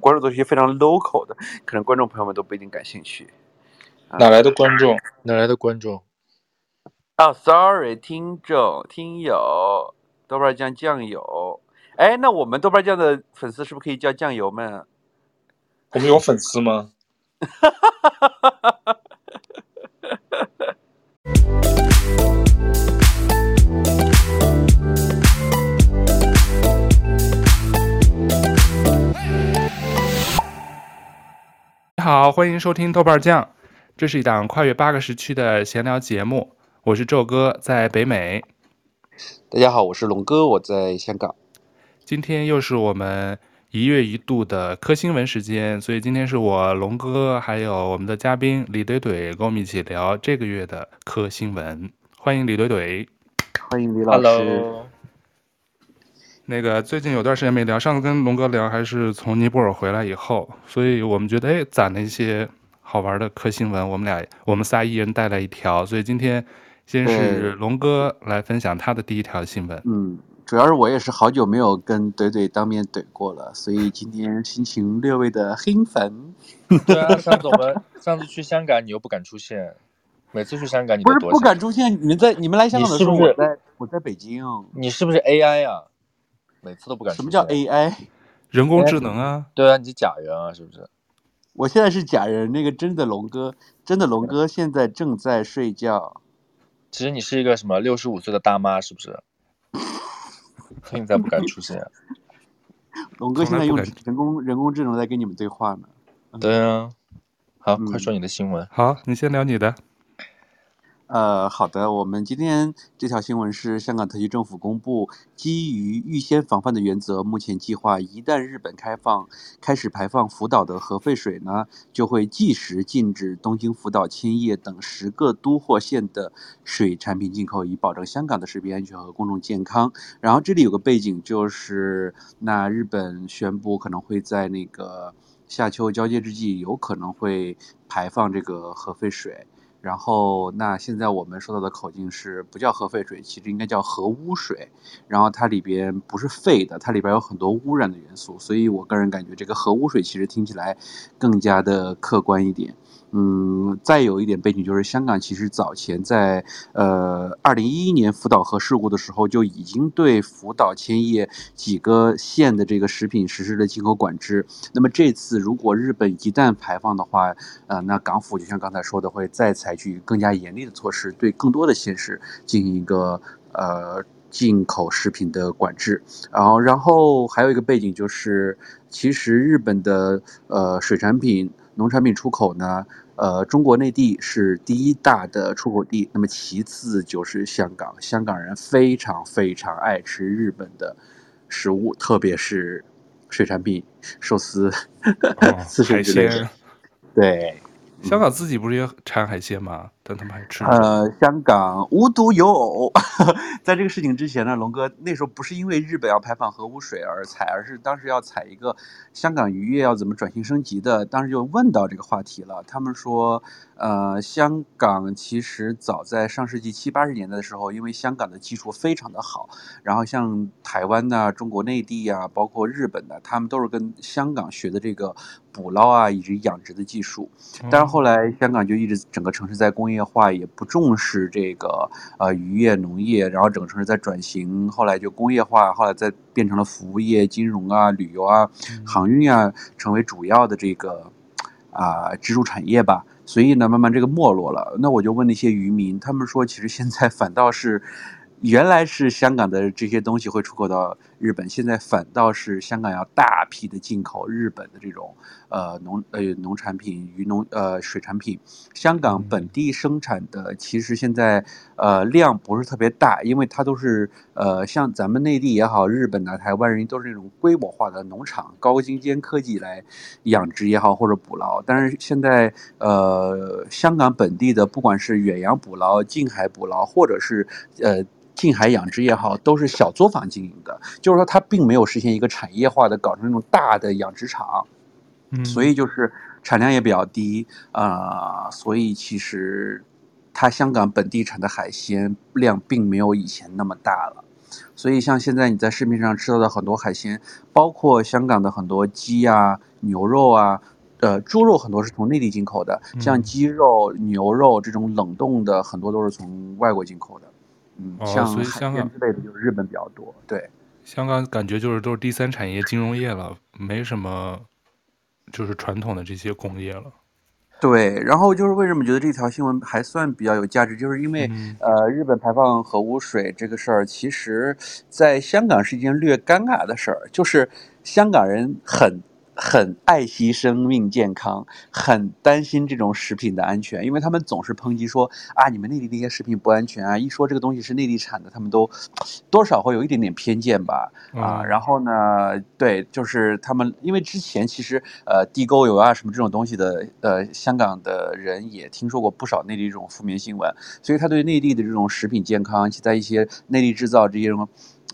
们关注的是一些非常 local 的，可能观众朋友们都不一定感兴趣。哪来的观众？哪来的观众？啊、oh,，sorry，听众、听友，豆瓣酱酱油。哎，那我们豆瓣酱的粉丝是不是可以叫酱油们？我们有粉丝吗？哈哈哈哈哈好，欢迎收听豆瓣酱，这是一档跨越八个时区的闲聊节目。我是宙哥，在北美。大家好，我是龙哥，我在香港。今天又是我们一月一度的科新闻时间，所以今天是我龙哥还有我们的嘉宾李怼怼跟我们一起聊这个月的科新闻。欢迎李怼怼，欢迎李老师。Hello 那个最近有段时间没聊，上次跟龙哥聊还是从尼泊尔回来以后，所以我们觉得哎，攒了一些好玩的科新闻，我们俩我们仨一人带来一条，所以今天先是龙哥来分享他的第一条新闻。嗯，主要是我也是好久没有跟怼怼当面怼过了，所以今天心情略微的兴奋。对啊，上次我们上次去香港，你又不敢出现，每次去香港你都不是不敢出现，你们在你们来香港的时候，我在我在北京，你是不是 AI 啊？每次都不敢。什么叫 AI？人工智能啊？对啊，你是假人啊，是不是？我现在是假人，那个真的龙哥，真的龙哥现在正在睡觉。其实你是一个什么六十五岁的大妈，是不是？现在不敢出现。龙哥现在用人工人工智能在跟你们对话呢。对啊。好，嗯、快说你的新闻。好，你先聊你的。呃，好的，我们今天这条新闻是香港特区政府公布，基于预先防范的原则，目前计划一旦日本开放开始排放福岛的核废水呢，就会即时禁止东京、福岛、千叶等十个都或县的水产品进口，以保证香港的食品安全和公众健康。然后这里有个背景，就是那日本宣布可能会在那个夏秋交接之际，有可能会排放这个核废水。然后，那现在我们说到的口径是不叫核废水，其实应该叫核污水。然后它里边不是废的，它里边有很多污染的元素，所以我个人感觉这个核污水其实听起来更加的客观一点。嗯，再有一点背景就是，香港其实早前在呃二零一一年福岛核事故的时候，就已经对福岛、千叶几个县的这个食品实施了进口管制。那么这次如果日本一旦排放的话，呃，那港府就像刚才说的，会再采取更加严厉的措施，对更多的县市进行一个呃进口食品的管制。然后，然后还有一个背景就是，其实日本的呃水产品。农产品出口呢，呃，中国内地是第一大的出口地，那么其次就是香港。香港人非常非常爱吃日本的食物，特别是水产品、寿司、哦、刺身之类的。对。香港自己不是也产海鲜吗？但他们还吃。呃，香港无独有偶，在这个事情之前呢，龙哥那时候不是因为日本要排放核污水而采，而是当时要采一个香港渔业要怎么转型升级的，当时就问到这个话题了。他们说，呃，香港其实早在上世纪七八十年代的时候，因为香港的技术非常的好，然后像台湾呐、啊、中国内地呀、啊，包括日本的，他们都是跟香港学的这个。捕捞啊，以及养殖的技术，但是后来香港就一直整个城市在工业化，也不重视这个呃渔业农业，然后整个城市在转型，后来就工业化，后来再变成了服务业、金融啊、旅游啊、航运啊，成为主要的这个啊、呃、支柱产业吧。所以呢，慢慢这个没落了。那我就问那些渔民，他们说，其实现在反倒是。原来是香港的这些东西会出口到日本，现在反倒是香港要大批的进口日本的这种呃农呃农产品、渔农呃水产品。香港本地生产的其实现在呃量不是特别大，因为它都是呃像咱们内地也好，日本啊、台湾人都是那种规模化的农场，高精尖科技来养殖也好或者捕捞。但是现在呃香港本地的不管是远洋捕捞、近海捕捞，或者是呃。近海养殖也好，都是小作坊经营的，就是说它并没有实现一个产业化的，搞成那种大的养殖场，嗯，所以就是产量也比较低啊，呃，所以其实它香港本地产的海鲜量并没有以前那么大了。所以像现在你在市面上吃到的很多海鲜，包括香港的很多鸡啊、牛肉啊，呃，猪肉很多是从内地进口的，像鸡肉、牛肉这种冷冻的很多都是从外国进口的。嗯，像海鲜之类的就是日本比较多。对，香港感觉就是都是第三产业金融业了，没什么。就是传统的这些工业了，对。然后就是为什么觉得这条新闻还算比较有价值，就是因为、嗯、呃，日本排放核污水这个事儿，其实在香港是一件略尴尬的事儿，就是香港人很。很爱惜生命健康，很担心这种食品的安全，因为他们总是抨击说啊，你们内地那些食品不安全啊，一说这个东西是内地产的，他们都多少会有一点点偏见吧，啊，然后呢，对，就是他们，因为之前其实呃地沟油啊什么这种东西的，呃，香港的人也听说过不少内地这种负面新闻，所以他对内地的这种食品健康，其在一些内地制造这些什么。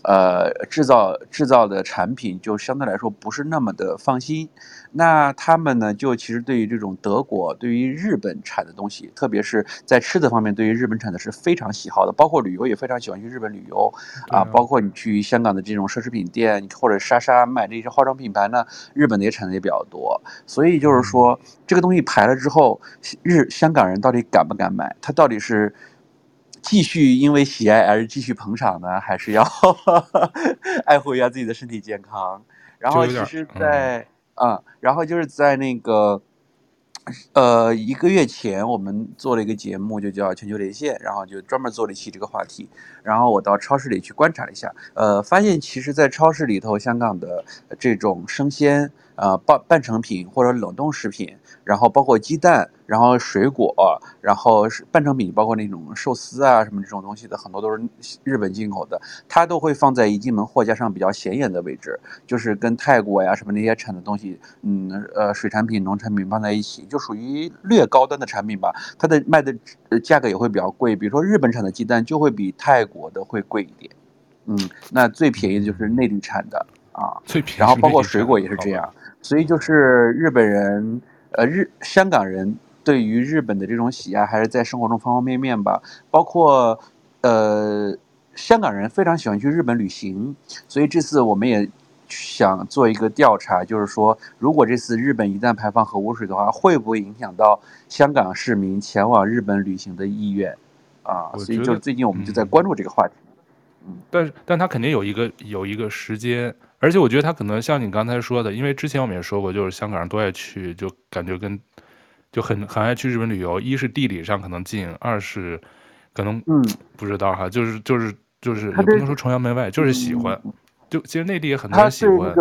呃，制造制造的产品就相对来说不是那么的放心。那他们呢，就其实对于这种德国、对于日本产的东西，特别是在吃的方面，对于日本产的是非常喜好的。包括旅游也非常喜欢去日本旅游啊。包括你去香港的这种奢侈品店或者莎莎买这些化妆品牌呢，日本的也产的也比较多。所以就是说，这个东西排了之后，日香港人到底敢不敢买？他到底是？继续因为喜爱而继续捧场呢，还是要 爱护一下自己的身体健康？然后其实在，在、嗯、啊，然后就是在那个，呃，一个月前我们做了一个节目，就叫《全球连线》，然后就专门做了一期这个话题。然后我到超市里去观察了一下，呃，发现其实，在超市里头，香港的这种生鲜。呃，半半成品或者冷冻食品，然后包括鸡蛋，然后水果，然后是半成品，包括那种寿司啊什么这种东西的，很多都是日本进口的，它都会放在一进门货架上比较显眼的位置，就是跟泰国呀什么那些产的东西，嗯呃水产品、农产品放在一起，就属于略高端的产品吧，它的卖的价格也会比较贵，比如说日本产的鸡蛋就会比泰国的会贵一点，嗯，那最便宜的就是内地产的啊，最便宜，然后包括水果也是这样。所以就是日本人，呃，日香港人对于日本的这种喜爱，还是在生活中方方面面吧。包括，呃，香港人非常喜欢去日本旅行。所以这次我们也想做一个调查，就是说，如果这次日本一旦排放核污水的话，会不会影响到香港市民前往日本旅行的意愿？啊，所以就最近我们就在关注这个话题。嗯，但是，但他肯定有一个有一个时间。而且我觉得他可能像你刚才说的，因为之前我们也说过，就是香港人都爱去，就感觉跟就很很爱去日本旅游。一是地理上可能近，二是可能嗯不知道哈，就是就是就是也不能说崇洋媚外，就是喜欢。就其实内地也很多人喜欢。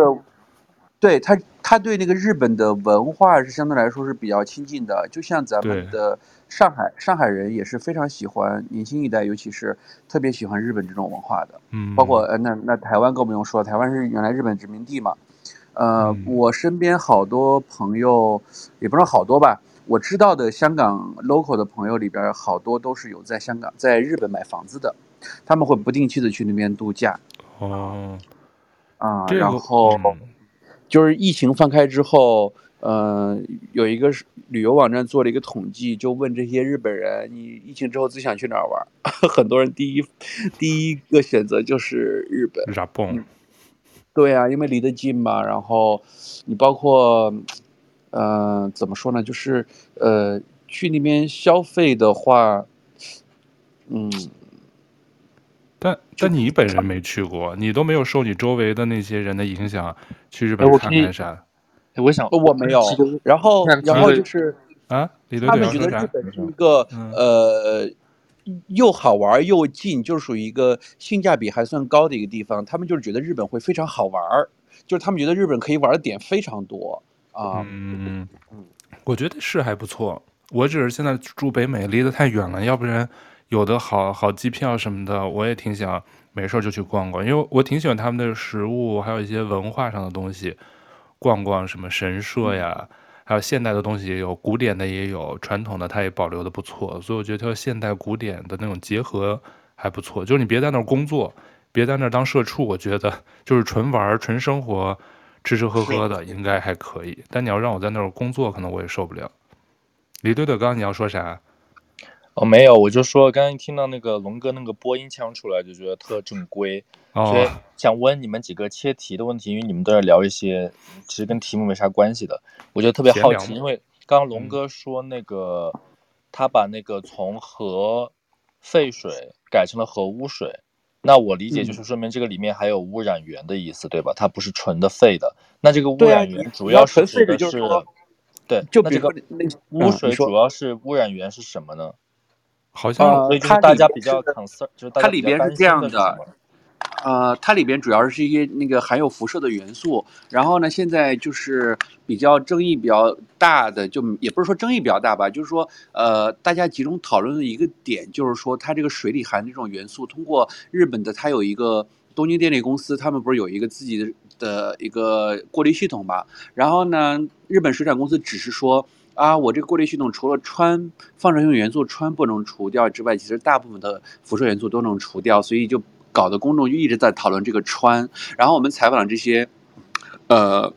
对他，他对那个日本的文化是相对来说是比较亲近的，就像咱们的上海上海人也是非常喜欢年轻一代，尤其是特别喜欢日本这种文化的。嗯，包括呃，那那台湾更不用说，台湾是原来日本殖民地嘛。呃，嗯、我身边好多朋友，也不是好多吧，我知道的香港 local 的朋友里边，好多都是有在香港在日本买房子的，他们会不定期的去那边度假。哦，啊，然后。嗯就是疫情放开之后，呃，有一个旅游网站做了一个统计，就问这些日本人，你疫情之后最想去哪儿玩？很多人第一第一个选择就是日本。日本。对啊，因为离得近嘛。然后你包括，呃，怎么说呢？就是呃，去那边消费的话，嗯。但但你本人没去过，你都没有受你周围的那些人的影响去日本看看山？我想我没有。然后然后就是啊，他们觉得日本是一个呃又好玩又近，就是属于一个性价比还算高的一个地方。他们就是觉得日本会非常好玩，就是他们觉得日本可以玩的点非常多啊。嗯嗯，我觉得是还不错。我只是现在住北美，离得太远了，要不然。有的好好机票什么的，我也挺想没事儿就去逛逛，因为我挺喜欢他们的食物，还有一些文化上的东西，逛逛什么神社呀，还有现代的东西也有，古典的也有，传统的它也保留的不错，所以我觉得它现代古典的那种结合还不错。就是你别在那儿工作，别在那儿当社畜，我觉得就是纯玩纯生活，吃吃喝喝的应该还可以。但你要让我在那儿工作，可能我也受不了。李队队，刚刚你要说啥？哦，没有，我就说刚刚听到那个龙哥那个播音腔出来，就觉得特正规，哦、所以想问你们几个切题的问题，因为你们都在聊一些其实跟题目没啥关系的，我觉得特别好奇，因为刚刚龙哥说那个、嗯、他把那个从核废水改成了核污水，那我理解就是说明这个里面还有污染源的意思，嗯、对吧？它不是纯的废的，那这个污染源主要是指的是，对，就这个污水主要是污染源是什么呢？好像，所以就是大家比较 concern，就是它里边是这样的，呃，它里边主要是一些那个含有辐射的元素。然后呢，现在就是比较争议比较大的，就也不是说争议比较大吧，就是说，呃，大家集中讨论的一个点，就是说它这个水里含的这种元素，通过日本的它有一个东京电力公司，他们不是有一个自己的的一个过滤系统嘛？然后呢，日本水产公司只是说。啊，我这个过滤系统除了氚放射性元素氚不能除掉之外，其实大部分的辐射元素都能除掉，所以就搞得公众就一直在讨论这个氚。然后我们采访了这些，呃。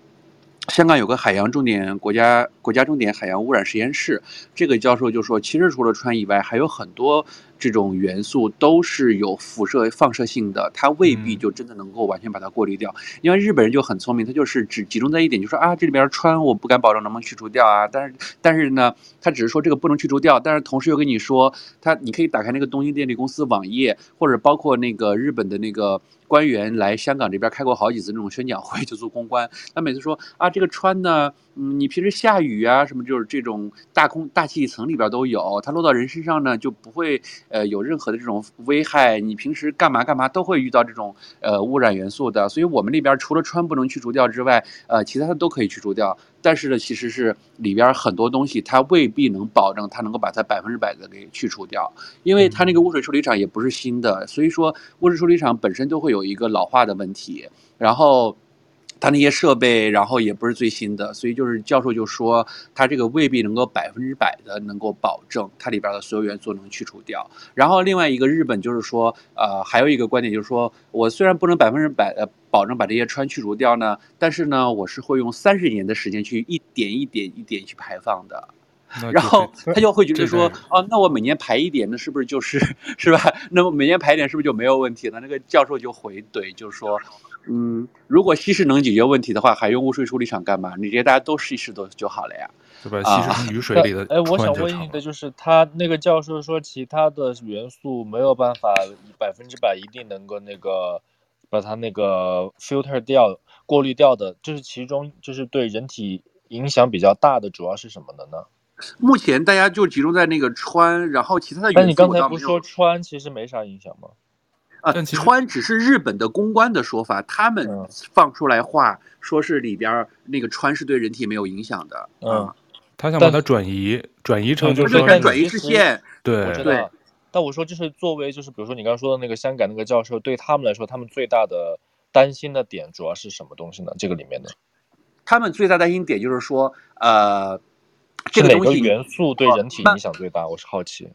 香港有个海洋重点国家国家重点海洋污染实验室，这个教授就说，其实除了氚以外，还有很多这种元素都是有辐射放射性的，它未必就真的能够完全把它过滤掉。因为日本人就很聪明，他就是只集中在一点，就说啊，这里边氚我不敢保证能不能去除掉啊，但是但是呢，他只是说这个不能去除掉，但是同时又跟你说，他你可以打开那个东京电力公司网页，或者包括那个日本的那个。官员来香港这边开过好几次那种宣讲会，就做公关。他每次说啊，这个氚呢，嗯，你平时下雨啊什么，就是这种大空大气层里边都有，它落到人身上呢就不会呃有任何的这种危害。你平时干嘛干嘛都会遇到这种呃污染元素的。所以我们那边除了穿不能去除掉之外，呃，其他的都可以去除掉。但是呢，其实是里边很多东西它未必能保证它能够把它百分之百的给去除掉，因为它那个污水处理厂也不是新的，所以说污水处理厂本身都会。有一个老化的问题，然后他那些设备，然后也不是最新的，所以就是教授就说，他这个未必能够百分之百的能够保证它里边的所有元素能去除掉。然后另外一个日本就是说，呃，还有一个观点就是说，我虽然不能百分之百的保证把这些氚去除掉呢，但是呢，我是会用三十年的时间去一点一点一点去排放的。然后他就会觉得说，哦，那我每年排一点，那是不是就是是吧？那么每年排一点，是不是就没有问题了？那个教授就回怼，就是说，嗯，如果稀释能解决问题的话，还用污水处理厂干嘛？你这些大家都试一试都就好了呀，对吧？稀释雨水里的。哎，我想问你的就是，他那个教授说，其他的元素没有办法百分之百一定能够那个把它那个 filter 掉、过滤掉的，就是其中就是对人体影响比较大的，主要是什么的呢？目前大家就集中在那个川，然后其他的元素。但你刚才不是说川其实没啥影响吗？啊，川只是日本的公关的说法，他们放出来话说是里边那个川是对人体没有影响的。嗯，他想把它转移，转移成就是转移视线。对，我知道。但我说就是作为就是比如说你刚刚说的那个香港那个教授，对他们来说，他们最大的担心的点主要是什么东西呢？这个里面的，他们最大担心点就是说，呃。这个东西元素对人体影响最大，我是好奇。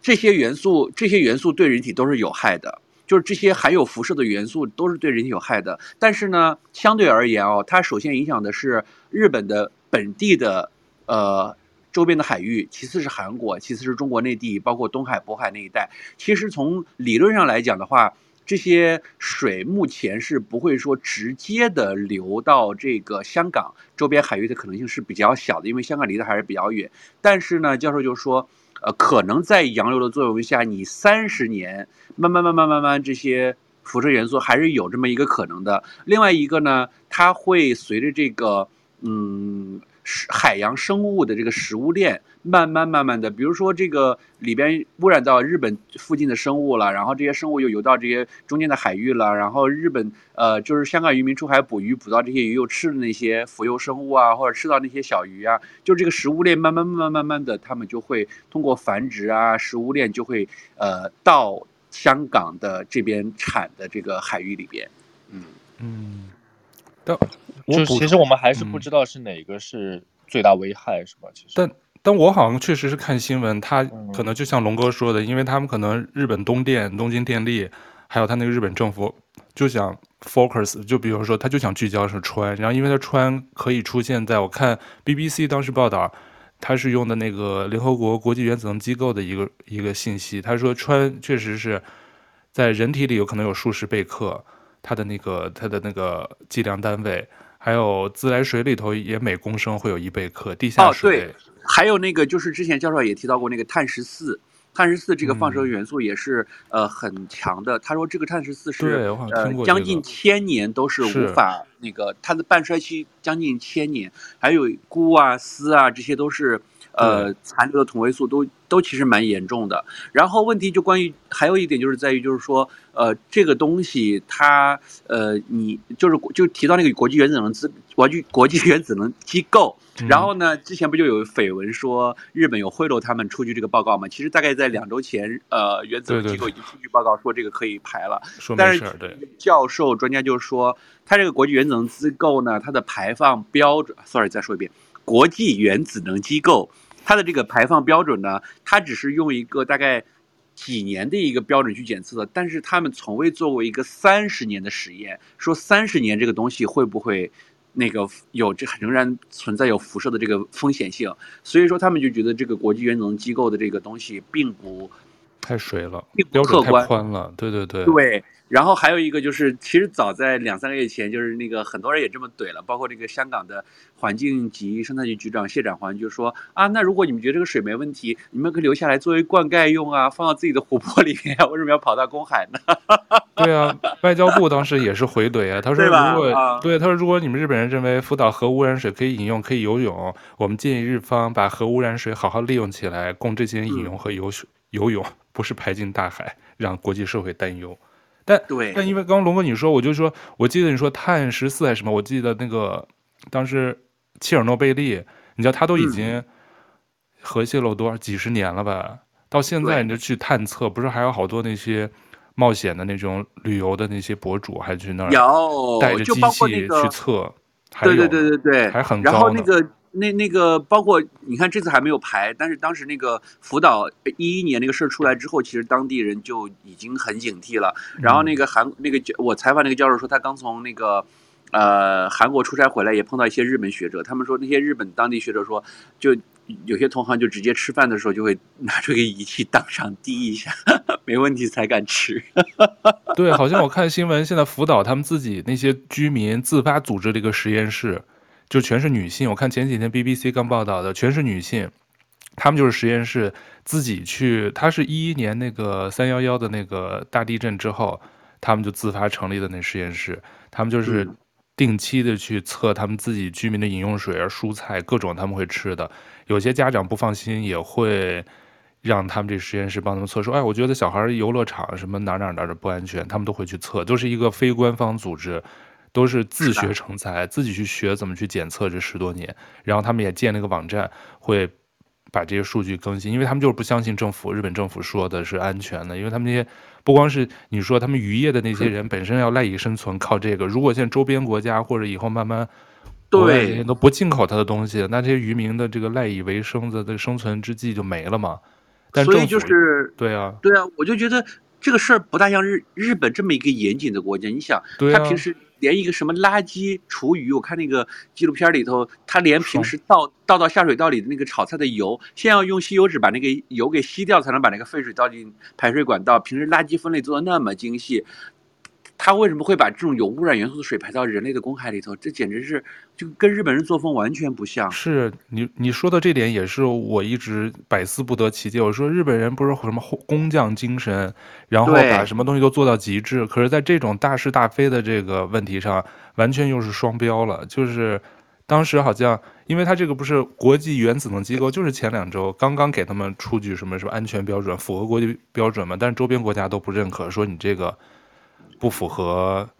这些元素，这些元素对人体都是有害的，就是这些含有辐射的元素都是对人体有害的。但是呢，相对而言哦，它首先影响的是日本的本地的呃周边的海域，其次是韩国，其次是中国内地，包括东海、渤海那一带。其实从理论上来讲的话，这些水目前是不会说直接的流到这个香港周边海域的可能性是比较小的，因为香港离得还是比较远。但是呢，教授就说，呃，可能在洋流的作用下，你三十年慢慢慢慢慢慢这些辐射元素还是有这么一个可能的。另外一个呢，它会随着这个，嗯。海洋生物的这个食物链，慢慢慢慢的，比如说这个里边污染到日本附近的生物了，然后这些生物又游到这些中间的海域了，然后日本呃就是香港渔民出海捕鱼，捕到这些鱼又吃的那些浮游生物啊，或者吃到那些小鱼啊，就这个食物链慢慢慢慢慢慢的，他们就会通过繁殖啊，食物链就会呃到香港的这边产的这个海域里边，嗯嗯。但就其实我们还是不知道是哪个是最大危害，嗯、是吧？其实，但但我好像确实是看新闻，他可能就像龙哥说的，嗯、因为他们可能日本东电、东京电力，还有他那个日本政府就想 focus，就比如说他就想聚焦是氚，然后因为他氚可以出现在我看 BBC 当时报道，他是用的那个联合国国际原子能机构的一个一个信息，他说氚确实是在人体里有可能有数十贝克，它的那个它的那个计量单位，还有自来水里头也每公升会有一贝克，地下水。哦，对，还有那个就是之前教授也提到过那个碳十四。碳十四这个放射元素也是、嗯、呃很强的。他说这个碳十四是呃将近千年都是无法那个它的半衰期将近千年，还有钴啊锶啊这些都是呃残留的同位素都都其实蛮严重的。然后问题就关于还有一点就是在于就是说呃这个东西它呃你就是就提到那个国际原子能资国际国际原子能机构。然后呢？之前不就有绯闻说日本有贿赂他们出具这个报告吗？其实大概在两周前，呃，原子能机构已经出具报告说这个可以排了。对对对，但是教授专家就是说，他这个国际原子能机构呢，它的排放标准，sorry，再说一遍，国际原子能机构它的这个排放标准呢，它只是用一个大概几年的一个标准去检测的，但是他们从未做过一个三十年的实验，说三十年这个东西会不会？那个有这仍然存在有辐射的这个风险性，所以说他们就觉得这个国际原子能机构的这个东西并不太水了，并不客观，宽了，对对对。对，然后还有一个就是，其实早在两三个月前，就是那个很多人也这么怼了，包括这个香港的环境及生态局局长谢展寰就说啊，那如果你们觉得这个水没问题，你们可以留下来作为灌溉用啊，放到自己的湖泊里面啊，为什么要跑到公海呢？对啊，外交部当时也是回怼啊，他说如果对，他说如果你们日本人认为福岛核污染水可以饮用、可以游泳，我们建议日方把核污染水好好利用起来，供这些人饮用和游水、嗯、游泳，不是排进大海，让国际社会担忧。但对，但因为刚刚龙哥你说，我就说，我记得你说碳十四还是什么，我记得那个当时切尔诺贝利，你知道他都已经核泄漏多少几十年了吧？到现在你就去探测，不是还有好多那些。冒险的那种旅游的那些博主还去那儿带着机器去测，对对对对对，还很高。然后那个那那个包括你看这次还没有排，但是当时那个福岛一一年那个事儿出来之后，其实当地人就已经很警惕了。然后那个韩那个我采访那个教授说，他刚从那个呃韩国出差回来，也碰到一些日本学者，他们说那些日本当地学者说就。有些同行就直接吃饭的时候就会拿出个仪器当场滴一下，没问题才敢吃。对，好像我看新闻，现在福岛他们自己那些居民自发组织了一个实验室，就全是女性。我看前几天 BBC 刚报道的，全是女性，她们就是实验室自己去。她是一一年那个三幺幺的那个大地震之后，他们就自发成立的那实验室，他们就是。定期的去测他们自己居民的饮用水啊、蔬菜各种他们会吃的，有些家长不放心也会让他们这实验室帮他们测，说哎，我觉得小孩游乐场什么哪哪哪的不安全，他们都会去测，都是一个非官方组织，都是自学成才，自己去学怎么去检测这十多年，然后他们也建了个网站会。把这些数据更新，因为他们就是不相信政府，日本政府说的是安全的，因为他们那些不光是你说他们渔业的那些人本身要赖以生存，靠这个。如果现在周边国家或者以后慢慢对都不进口他的东西，那这些渔民的这个赖以为生的的生存之计就没了嘛。但所以就是对啊，对啊，我就觉得这个事儿不大像日日本这么一个严谨的国家。你想，他平时。连一个什么垃圾厨余，我看那个纪录片里头，他连平时倒倒到下水道里的那个炒菜的油，先要用吸油纸把那个油给吸掉，才能把那个废水倒进排水管道。平时垃圾分类做的那么精细。他为什么会把这种有污染元素的水排到人类的公海里头？这简直是就跟日本人作风完全不像。是你你说的这点也是我一直百思不得其解。我说日本人不是什么工匠精神，然后把什么东西都做到极致，可是在这种大是大非的这个问题上，完全又是双标了。就是当时好像，因为他这个不是国际原子能机构，就是前两周刚刚给他们出具什么什么安全标准，符合国际标准嘛，但是周边国家都不认可，说你这个。不符合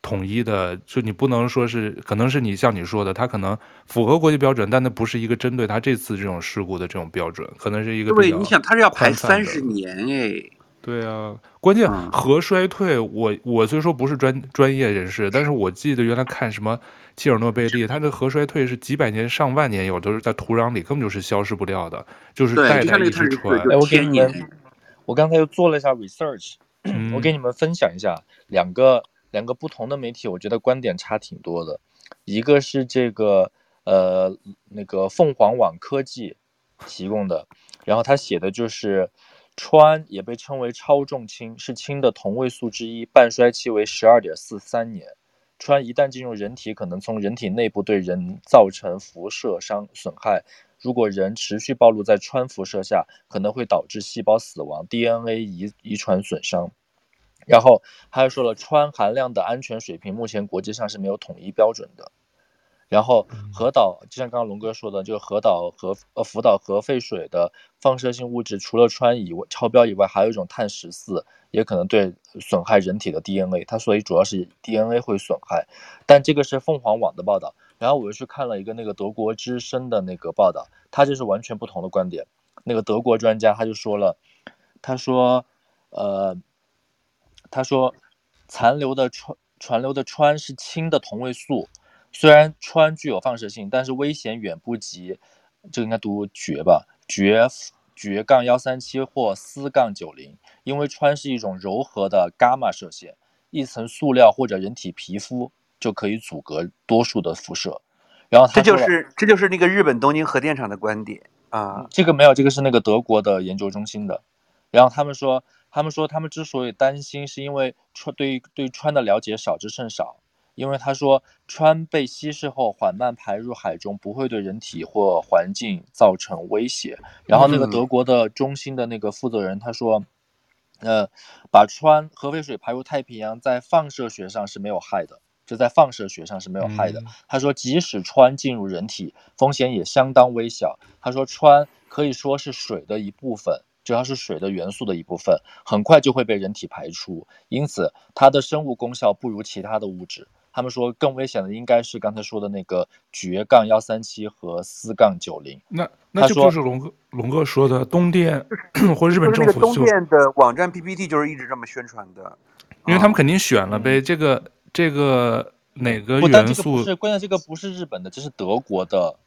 统一的，就你不能说是，可能是你像你说的，它可能符合国际标准，但那不是一个针对它这次这种事故的这种标准，可能是一个对，你想它是要排三十年哎，对啊，关键核衰退，我我虽说不是专专业人士，但是我记得原来看什么切尔诺贝利，它的核衰退是几百年上万年有，都是在土壤里，根本就是消失不掉的，就是代代一直传。哎，我给你们，我刚才又做了一下 research。我给你们分享一下两个两个不同的媒体，我觉得观点差挺多的。一个是这个呃那个凤凰网科技提供的，然后他写的就是。氚也被称为超重氢，是氢的同位素之一，半衰期为十二点四三年。氚一旦进入人体，可能从人体内部对人造成辐射伤损害。如果人持续暴露在氚辐射下，可能会导致细胞死亡、DNA 遗遗传损伤。然后他还说了，氚含量的安全水平，目前国际上是没有统一标准的。然后核岛，就像刚刚龙哥说的，就是核岛核呃福岛核废水的放射性物质，除了氚以外超标以外，还有一种碳十四，也可能对损害人体的 DNA。它所以主要是 DNA 会损害，但这个是凤凰网的报道。然后我又去看了一个那个德国之声的那个报道，他就是完全不同的观点。那个德国专家他就说了，他说，呃，他说残留的氚残留的氚是氢的同位素。虽然氚具有放射性，但是危险远不及，这个应该读绝吧？绝绝杠幺三七或四杠九零，因为氚是一种柔和的伽马射线，一层塑料或者人体皮肤就可以阻隔多数的辐射。然后这就是这就是那个日本东京核电厂的观点啊。这个没有，这个是那个德国的研究中心的。然后他们说，他们说他们之所以担心，是因为川对对川的了解少之甚少。因为他说，川被稀释后缓慢排入海中，不会对人体或环境造成威胁。然后那个德国的中心的那个负责人他说，呃，把川核废水排入太平洋，在放射学上是没有害的，就在放射学上是没有害的。他说，即使氚进入人体，风险也相当微小。他说，氚可以说是水的一部分，只要是水的元素的一部分，很快就会被人体排出，因此它的生物功效不如其他的物质。他们说更危险的应该是刚才说的那个绝杠幺三七和四杠九零。那那就就是龙哥龙哥说的东电或日本政府东电的网站 PPT 就是一直这么宣传的，因为他们肯定选了呗。这个这个哪个元素？不是关键，这个不是日本的，这是德国的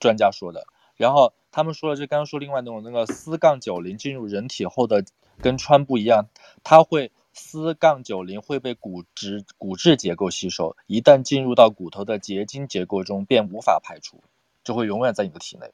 专家说的。然后他们说了，就刚刚说另外那种那个四杠九零进入人体后的跟川不一样，它会。四杠九零会被骨质骨质结构吸收，一旦进入到骨头的结晶结构中，便无法排出，就会永远在你的体内。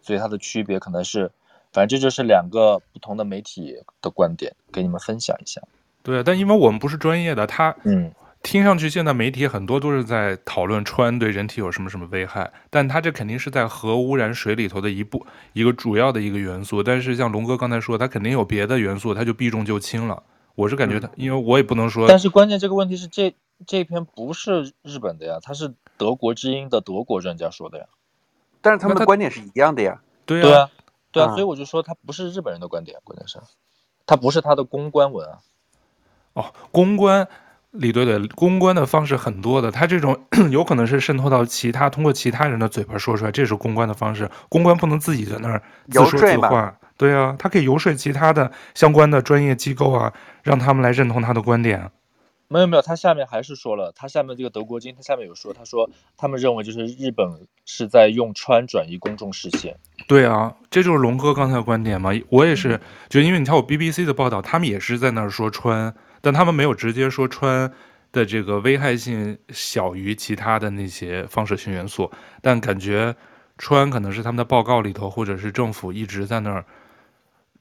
所以它的区别可能是，反正这就是两个不同的媒体的观点，给你们分享一下。对，但因为我们不是专业的，他嗯。听上去，现在媒体很多都是在讨论氚对人体有什么什么危害，但他这肯定是在核污染水里头的一部一个主要的一个元素。但是像龙哥刚才说，他肯定有别的元素，他就避重就轻了。我是感觉它，因为我也不能说。但是关键这个问题是，这这篇不是日本的呀，他是德国之音的德国专家说的呀。但是他们的观点是一样的呀。对啊，对啊，对啊，所以我就说他不是日本人的观点，关键是，他不是他的公关文啊。哦，公关。李队的公关的方式很多的，他这种 有可能是渗透到其他，通过其他人的嘴巴说出来，这是公关的方式。公关不能自己在那儿自说自话，对啊，他可以游说其他的相关的专业机构啊，让他们来认同他的观点。没有没有，他下面还是说了，他下面这个德国经，他下面有说，他说他们认为就是日本是在用川转移公众视线。对啊，这就是龙哥刚才的观点嘛，我也是，就因为你看我 BBC 的报道，他们也是在那儿说氚。但他们没有直接说氚的这个危害性小于其他的那些放射性元素，但感觉氚可能是他们的报告里头或者是政府一直在那儿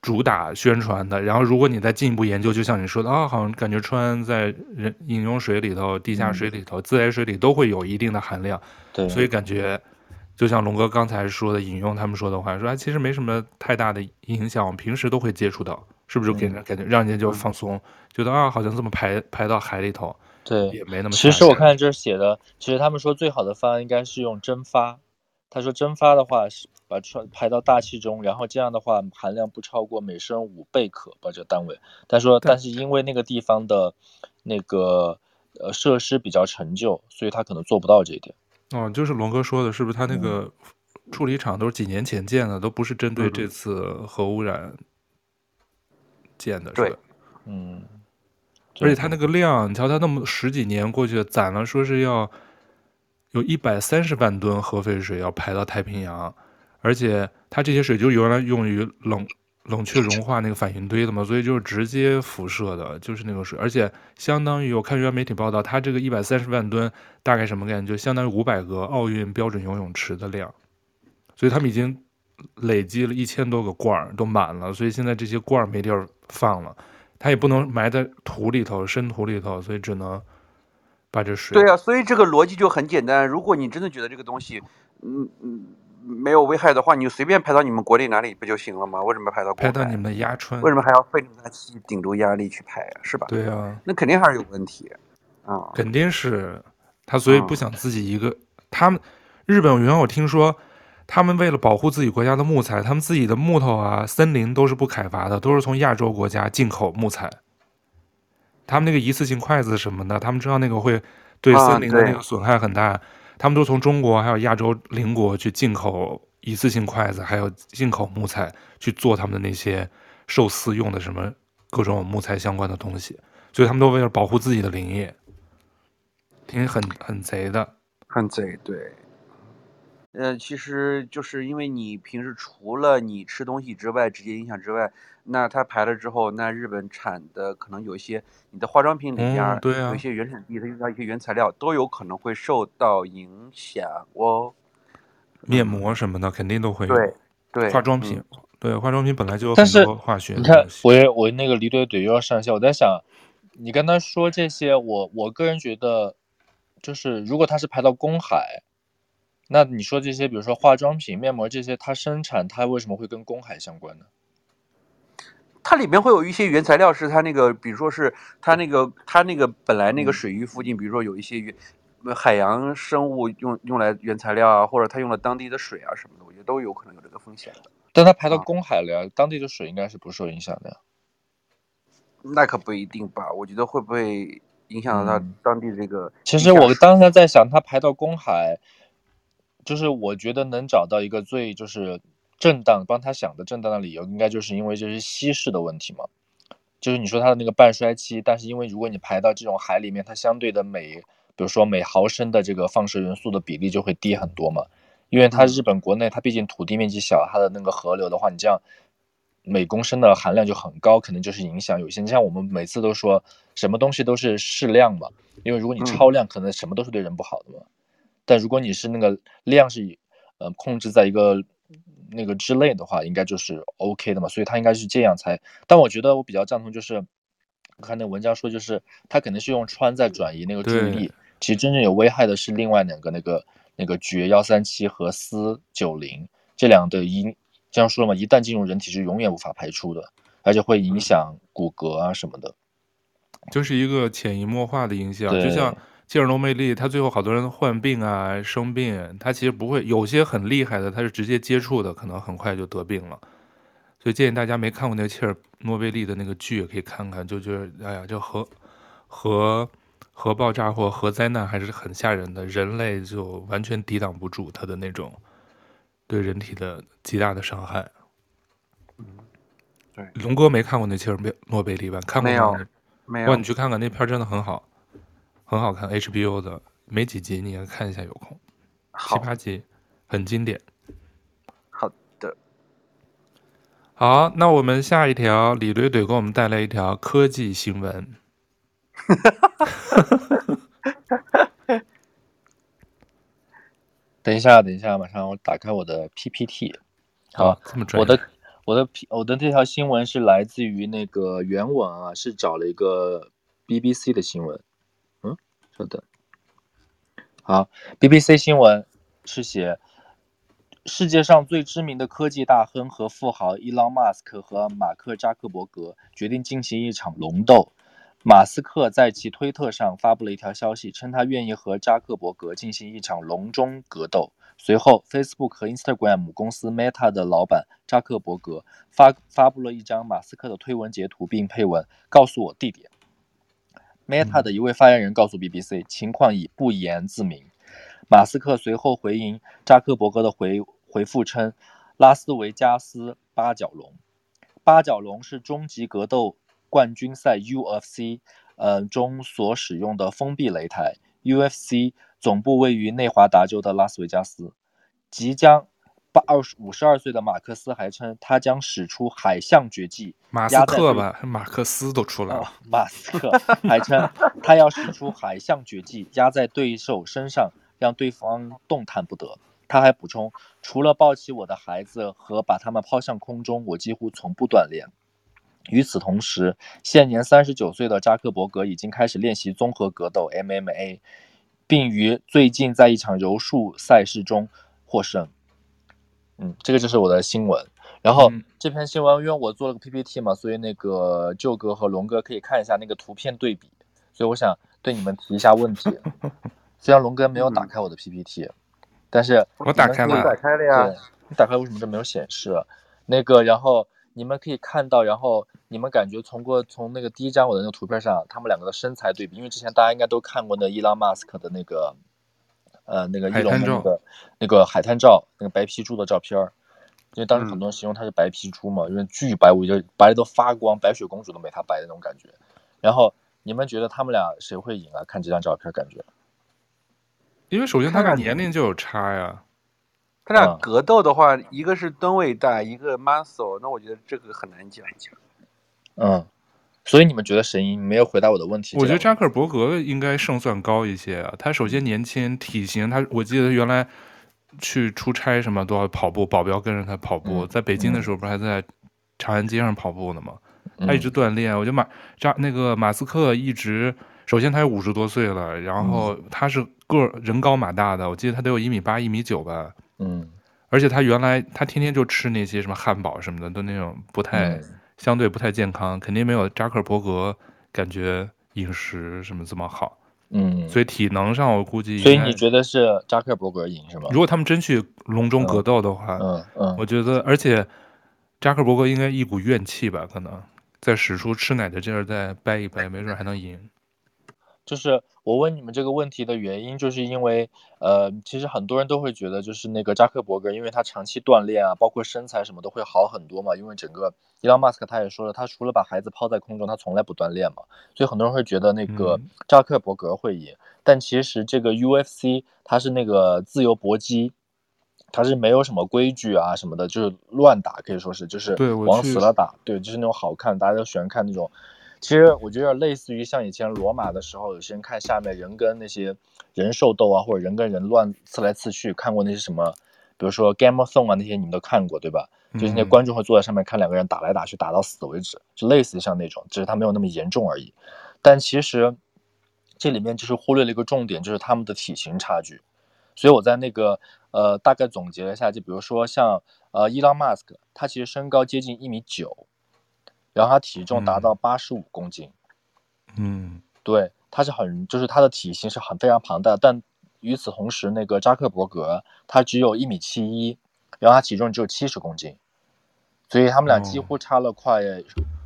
主打宣传的。然后如果你再进一步研究，就像你说的啊，好像感觉氚在人饮用水里头、地下水里头、自来水里都会有一定的含量。对，所以感觉就像龙哥刚才说的，引用他们说的话，说啊，其实没什么太大的影响，我们平时都会接触到。是不是给人感觉让人家就放松，觉得啊，好像这么排排到海里头，对，也没那么。其实我看这写的，其实他们说最好的方案应该是用蒸发。他说蒸发的话是把氚排到大气中，然后这样的话含量不超过每升五贝壳把这个单位。他说，但是因为那个地方的那个呃设施比较陈旧，所以他可能做不到这一点。哦，就是龙哥说的，是不是他那个处理厂都是几年前建的，都不是针对这次核污染。建的是吧？嗯，而且它那个量，你瞧它那么十几年过去了，攒了说是要有一百三十万吨核废水要排到太平洋，而且它这些水就原来用于冷冷却融化那个反应堆的嘛，所以就是直接辐射的，就是那个水，而且相当于我看原媒体报道，它这个一百三十万吨大概什么概念，就相当于五百个奥运标准游泳池的量，所以他们已经累积了一千多个罐儿都满了，所以现在这些罐儿没地儿放了，它也不能埋在土里头、深土里头，所以只能把这水。对啊，所以这个逻辑就很简单，如果你真的觉得这个东西，嗯嗯。没有危害的话，你就随便排到你们国内哪里不就行了吗？为什么排到排到你们的鸭川？为什么还要费力大气顶住压力去排啊？是吧？对啊，那肯定还是有问题啊。肯定是他，所以不想自己一个。嗯、他们日本原来我听说，他们为了保护自己国家的木材，他们自己的木头啊、森林都是不砍伐的，都是从亚洲国家进口木材。他们那个一次性筷子什么的，他们知道那个会对森林的那个损害很大。啊他们都从中国还有亚洲邻国去进口一次性筷子，还有进口木材去做他们的那些寿司用的什么各种木材相关的东西，所以他们都为了保护自己的林业，挺很很贼的，很贼，对。呃，其实就是因为你平时除了你吃东西之外，直接影响之外，那它排了之后，那日本产的可能有一些你的化妆品里边，嗯对啊、有一些原产地，它用到一些原材料，都有可能会受到影响哦。面膜什么的肯定都会有。对对，化妆品，嗯、对化妆品本来就有很多化学。你看，我我那个离队队又要上线，我在想，你刚才说这些，我我个人觉得，就是如果它是排到公海。那你说这些，比如说化妆品、面膜这些，它生产它为什么会跟公海相关呢？它里面会有一些原材料，是它那个，比如说是它那个它那个本来那个水域附近，比如说有一些原海洋生物用用来原材料啊，或者它用了当地的水啊什么的，我觉得都有可能有这个风险的。但它排到公海了呀，啊、当地的水应该是不受影响的呀。那可不一定吧？我觉得会不会影响到它当地这个、嗯？其实我当时在想，它排到公海。就是我觉得能找到一个最就是正当帮他想的正当的理由，应该就是因为这是稀释的问题嘛。就是你说它的那个半衰期，但是因为如果你排到这种海里面，它相对的每，比如说每毫升的这个放射元素的比例就会低很多嘛。因为它日本国内它毕竟土地面积小，它的那个河流的话，你这样每公升的含量就很高，可能就是影响有些。你像我们每次都说什么东西都是适量嘛，因为如果你超量，可能什么都是对人不好的嘛。但如果你是那个量是，呃，控制在一个那个之内的话，应该就是 OK 的嘛，所以它应该是这样才。但我觉得我比较赞同，就是我看那文章说，就是它肯定是用穿在转移那个注意力。其实真正有危害的是另外两个那个那个绝幺三七和四九零这两个一，这样说了嘛，一旦进入人体是永远无法排出的，而且会影响骨骼啊什么的，就是一个潜移默化的影响，就像。切尔诺贝利，他最后好多人患病啊、生病，他其实不会有些很厉害的，他是直接接触的，可能很快就得病了。所以建议大家没看过那个切尔诺贝利的那个剧，也可以看看，就觉得哎呀，这核核核爆炸或核灾难还是很吓人的，人类就完全抵挡不住它的那种对人体的极大的伤害。嗯，对，龙哥没看过那切尔诺贝利吧？看过没有？没有。哇，你去看看那片，真的很好。很好看，HBO 的没几集，你也看一下，有空，七八集，很经典。好的，好，那我们下一条，李怼怼给我们带来一条科技新闻。等一下，等一下，马上我打开我的 PPT。好，哦、这么专业。我的我的 P 我的这条新闻是来自于那个原文啊，是找了一个 BBC 的新闻。好的，好，BBC 新闻是写世界上最知名的科技大亨和富豪伊朗马斯克和马克扎克伯格决定进行一场龙斗。马斯克在其推特上发布了一条消息，称他愿意和扎克伯格进行一场龙中格斗。随后，Facebook 和 Instagram 公司 Meta 的老板扎克伯格发发布了一张马斯克的推文截图，并配文：“告诉我地点。” Meta 的一位发言人告诉 BBC，情况已不言自明。马斯克随后回应扎克伯格的回回复称，拉斯维加斯八角笼，八角笼是终极格斗冠军赛 UFC 呃中所使用的封闭擂台。UFC 总部位于内华达州的拉斯维加斯，即将八二十五十二岁的马克思还称，他将使出海象绝技。马斯克吧，马克思都出来了。哦、马斯克还称，他要使出海象绝技，压在对手身上，让对方动弹不得。他还补充，除了抱起我的孩子和把他们抛向空中，我几乎从不锻炼。与此同时，现年三十九岁的扎克伯格已经开始练习综合格斗 （MMA），并于最近在一场柔术赛事中获胜。嗯，这个就是我的新闻。然后、嗯、这篇新闻，因为我做了个 PPT 嘛，所以那个舅哥和龙哥可以看一下那个图片对比。所以我想对你们提一下问题。虽然龙哥没有打开我的 PPT，、嗯、但是我打开了，打开了呀。你打开为什么这没有显示？那个，然后你们可以看到，然后你们感觉从过从那个第一张我的那个图片上，他们两个的身材对比，因为之前大家应该都看过那伊朗马斯克的那个。呃，那个一龙的那个那个海滩照，那个白皮猪的照片儿，因为当时很多人形容他是白皮猪嘛，嗯、因为巨白，我觉得白的都发光，白雪公主都没他白的那种感觉。然后你们觉得他们俩谁会赢啊？看这张照片感觉，因为首先他俩年龄就有差呀。他俩格斗的话，嗯、一个是吨位大，一个 muscle，那我觉得这个很难讲。嗯。所以你们觉得谁赢？没有回答我的问题。我觉得扎克伯格应该胜算高一些啊。他首先年轻，体型，他我记得原来去出差什么都要跑步，保镖跟着他跑步。嗯、在北京的时候不是还在长安街上跑步呢吗？嗯、他一直锻炼。我觉得马扎那个马斯克一直，首先他有五十多岁了，然后他是个人高马大的，我记得他得有一米八、一米九吧。嗯。而且他原来他天天就吃那些什么汉堡什么的，都那种不太。嗯相对不太健康，肯定没有扎克伯格感觉饮食什么这么好，嗯，所以体能上我估计，所以你觉得是扎克伯格赢是吗？如果他们真去笼中格斗的话，嗯嗯，我觉得，而且扎克伯格应该一股怨气吧，可能再使出吃奶的劲儿再掰一掰，没准还能赢。就是我问你们这个问题的原因，就是因为，呃，其实很多人都会觉得，就是那个扎克伯格，因为他长期锻炼啊，包括身材什么都会好很多嘛。因为整个伊隆马斯克他也说了，他除了把孩子抛在空中，他从来不锻炼嘛。所以很多人会觉得那个扎克伯格会赢。嗯、但其实这个 UFC 它是那个自由搏击，他是没有什么规矩啊什么的，就是乱打，可以说是就是往死了打，对，就是那种好看，大家都喜欢看那种。其实我觉得类似于像以前罗马的时候，有些人看下面人跟那些人兽斗啊，或者人跟人乱刺来刺去，看过那些什么，比如说 Game of Thrones 啊那些，你们都看过对吧？就是那些观众会坐在上面看两个人打来打去，打到死为止，就类似于像那种，只是他没有那么严重而已。但其实这里面就是忽略了一个重点，就是他们的体型差距。所以我在那个呃大概总结了一下，就比如说像呃伊朗马斯克，他其实身高接近一米九。然后他体重达到八十五公斤，嗯，对，他是很，就是他的体型是很非常庞大，但与此同时，那个扎克伯格他只有一米七一，然后他体重只有七十公斤，所以他们俩几乎差了快，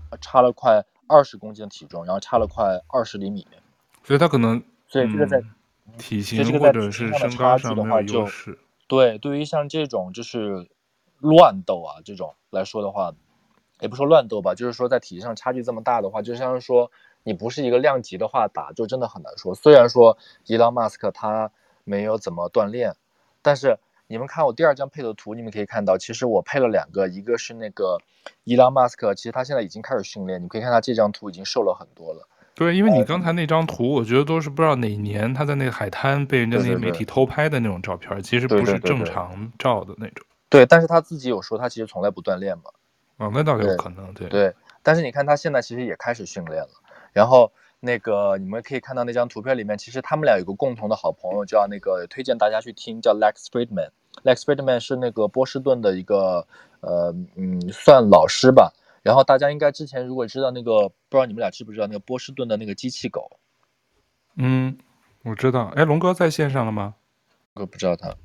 哦、差了快二十公斤的体重，然后差了快二十厘米，所以他可能，所以这个在、嗯、体型或者是身高上的话就，对，对于像这种就是乱斗啊这种来说的话。也不说乱斗吧，就是说在体型上差距这么大的话，就像是说你不是一个量级的话打，就真的很难说。虽然说伊朗马斯克他没有怎么锻炼，但是你们看我第二张配的图，你们可以看到，其实我配了两个，一个是那个伊朗马斯克，其实他现在已经开始训练，你可以看他这张图已经瘦了很多了。对，因为你刚才那张图，我觉得都是不知道哪年他在那个海滩被人家那个媒体偷拍的那种照片，其实不是正常照的那种。对，但是他自己有说他其实从来不锻炼嘛。哦，那倒有可能，对对，对。但是你看他现在其实也开始训练了。然后那个你们可以看到那张图片里面，其实他们俩有个共同的好朋友，叫那个推荐大家去听，叫 Lex Friedman。Lex Friedman 是那个波士顿的一个呃嗯算老师吧。然后大家应该之前如果知道那个，不知道你们俩知不知道那个波士顿的那个机器狗？嗯，我知道。哎，龙哥在线上了吗？我不知道他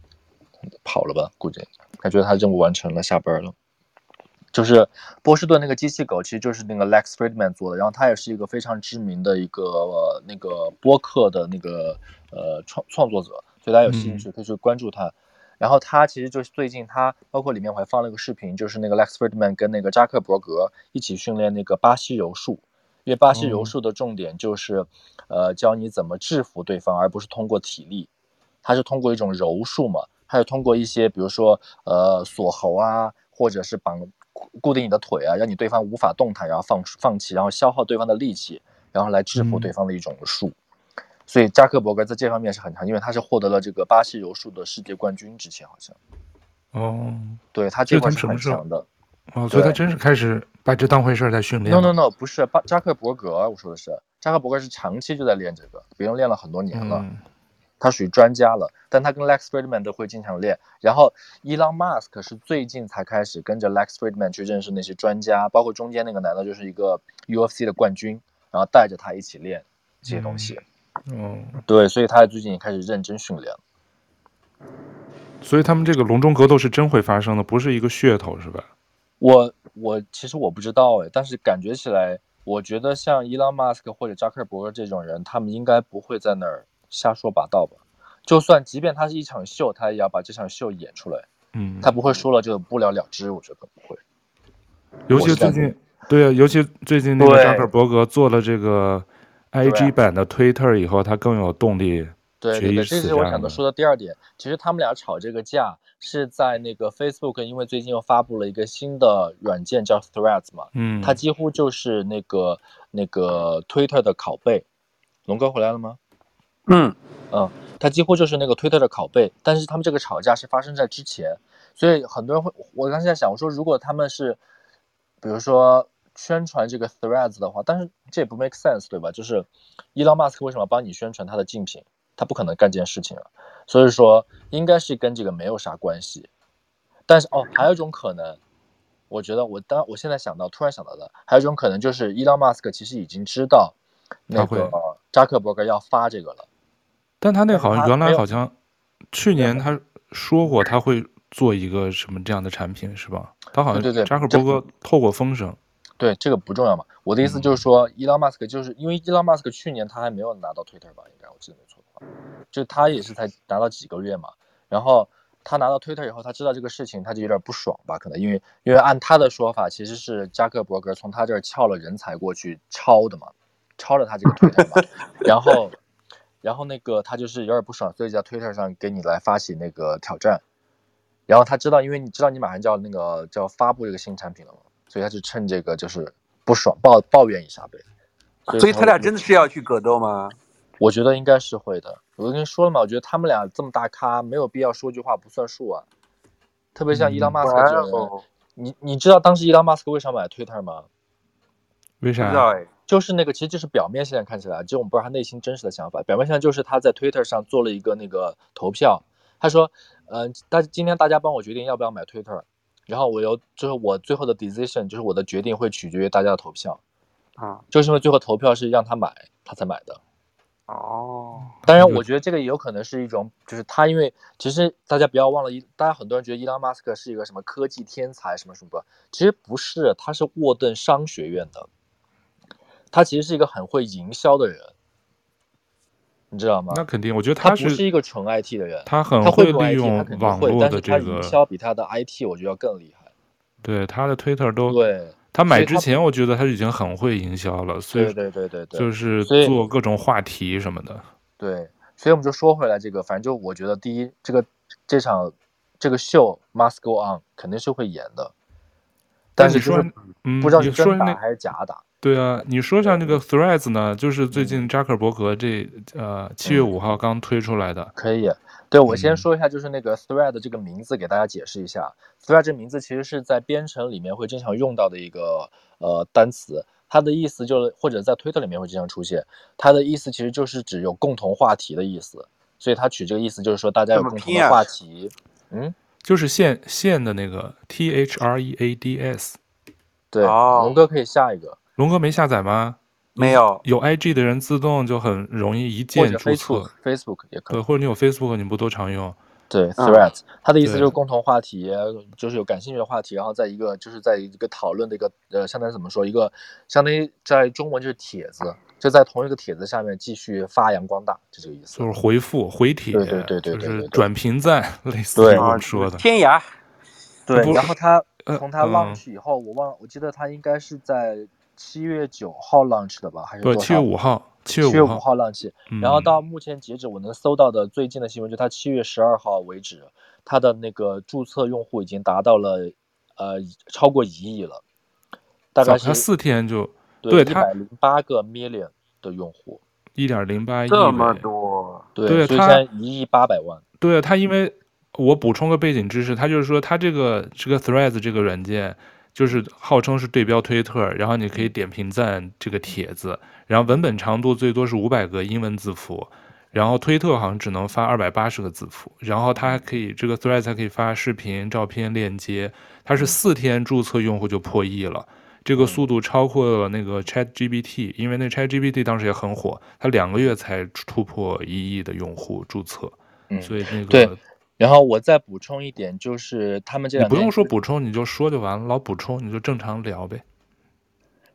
跑了吧？估计他觉得他任务完成了，下班了。就是波士顿那个机器狗，其实就是那个 Lex Friedman 做的，然后他也是一个非常知名的一个、呃、那个播客的那个呃创创作者，所以大家有兴趣可以去关注他。嗯、然后他其实就是最近他包括里面我还放了一个视频，就是那个 Lex Friedman 跟那个扎克伯格一起训练那个巴西柔术，因为巴西柔术的重点就是、嗯、呃教你怎么制服对方，而不是通过体力，他是通过一种柔术嘛。还有通过一些比如说呃锁喉啊，或者是绑固定你的腿啊，让你对方无法动弹，然后放放弃，然后消耗对方的力气，然后来制服对方的一种术。嗯、所以扎克伯格在这方面是很强，因为他是获得了这个巴西柔术的世界冠军之前好像。哦，对他这块是很强的。哦，所以他真是开始把这当回事儿在训练。No No No，不是巴扎克伯格，我说的是扎克伯格是长期就在练这个，别人练了很多年了，嗯、他属于专家了。但他跟 Lex Friedman 都会经常练。然后，Elon Musk 是最近才开始跟着 Lex Friedman 去认识那些专家，包括中间那个男的，就是一个 UFC 的冠军，然后带着他一起练这些东西。嗯，对，所以他最近也开始认真训练。所以他们这个笼中格斗是真会发生的，不是一个噱头，是吧？我我其实我不知道哎，但是感觉起来，我觉得像伊朗马斯克或者扎克伯格这种人，他们应该不会在那儿瞎说八道吧？就算即便他是一场秀，他也要把这场秀演出来。嗯，他不会说了就不了了之，我觉得不会。尤其最近，对啊，尤其最近那个扎克伯格做了这个 IG 版的 Twitter 以后，他更有动力。对对对，这是我想的说的第二点。其实他们俩吵这个架是在那个 Facebook，因为最近又发布了一个新的软件叫 Threads 嘛，嗯，它几乎就是那个那个 Twitter 的拷贝。龙哥回来了吗？嗯嗯，它几乎就是那个 Twitter 的拷贝。但是他们这个吵架是发生在之前，所以很多人会，我刚才在想，我说如果他们是，比如说宣传这个 Threads 的话，但是这也不 make sense 对吧？就是伊隆马斯克为什么帮你宣传他的竞品？他不可能干这件事情啊，所以说应该是跟这个没有啥关系。但是哦，还有一种可能，我觉得我当我现在想到，突然想到的，还有一种可能就是伊隆马斯克其实已经知道那个扎克伯格要发这个了。但他那好像原来好像去年他说过他会做一个什么这样的产品是吧？他好像对对扎克伯格透过风声。对，这个不重要嘛。我的意思就是说，伊隆马斯克就是因为伊隆马斯克去年他还没有拿到 Twitter 吧？应该我记得没错的话。就他也是才拿到几个月嘛，然后他拿到 Twitter 以后，他知道这个事情，他就有点不爽吧？可能因为因为按他的说法，其实是扎克伯格从他这儿撬了人才过去抄的嘛，抄了他这个 Twitter 嘛，然后然后那个他就是有点不爽，所以在 Twitter 上给你来发起那个挑战，然后他知道，因为你知道你马上就要那个就要发布这个新产品了嘛，所以他就趁这个就是不爽抱抱怨一下呗。所以，所以他俩真的是要去格斗吗？我觉得应该是会的。我跟你说了嘛，我觉得他们俩这么大咖，没有必要说句话不算数啊。特别像伊朗马斯克这种人，你你知道当时伊朗马斯克为啥买 Twitter 吗？为啥？就是那个，其实就是表面现在看起来，其实我们不知道他内心真实的想法。表面上就是他在 Twitter 上做了一个那个投票，他说，嗯、呃，大今天大家帮我决定要不要买 Twitter，然后我由就是我最后的 decision 就是我的决定会取决于大家的投票啊，就是因为最后投票是让他买，他才买的。哦，当然，我觉得这个也有可能是一种，就是他，因为其实大家不要忘了，一大家很多人觉得伊隆马斯克是一个什么科技天才，什么什么，其实不是，他是沃顿商学院的，他其实是一个很会营销的人，你知道吗？那肯定，我觉得他，他不是一个纯 IT 的人，他很会利用网络的这个，营销比他的 IT 我觉得要更厉害。对，他的 Twitter 都对。他买之前，我觉得他已经很会营销了，所以对对对对，就是做各种话题什么的。对，所以我们就说回来这个，反正就我觉得，第一，这个这场这个秀 must go on，肯定是会演的。但是说，嗯，不知道是真打还是假打。对啊，你说一下那个 Threads 呢？就是最近扎克伯格这呃七月五号刚推出来的。可以。对，我先说一下，就是那个 thread 这个名字，给大家解释一下。thread 这个名字其实是在编程里面会经常用到的一个呃单词，它的意思就是或者在推特里面会经常出现，它的意思其实就是指有共同话题的意思，所以它取这个意思就是说大家有共同的话题。嗯，就是线线的那个 T H R E A D S。对，龙哥可以下一个。龙哥没下载吗？没有有 IG 的人自动就很容易一键注册，Facebook 也可以。对，或者你有 Facebook，你不都常用？对，Threads，它的意思就是共同话题，就是有感兴趣的话题，然后在一个就是在一个讨论的一个呃，相当于怎么说，一个相当于在中文就是帖子，就在同一个帖子下面继续发扬光大，就这个意思。就是回复回帖，对对对对，就是转评赞，类似于我们说的。天涯，对，然后他从他 launch 以后，我忘，我记得他应该是在。七月九号 launch 的吧？还是不？七月五号，七月五号 launch。然后到目前截止，我能搜到的最近的新闻，就它七月十二号为止，它的那个注册用户已经达到了呃超过一亿了，大概是四天就对一百零八个 million 的用户，一点零八亿，这么多，对，对所以现在一亿八百万。对他，因为我补充个背景知识，他就是说他这个这个 Threads 这个软件。就是号称是对标推特，然后你可以点评赞这个帖子，然后文本长度最多是五百个英文字符，然后推特好像只能发二百八十个字符，然后它还可以这个 Threads 还可以发视频、照片、链接，它是四天注册用户就破亿了，这个速度超过了那个 ChatGPT，因为那 ChatGPT 当时也很火，它两个月才突破一亿的用户注册，所以那个。对然后我再补充一点，就是他们这两天不用说补充，你就说就完了。老补充，你就正常聊呗。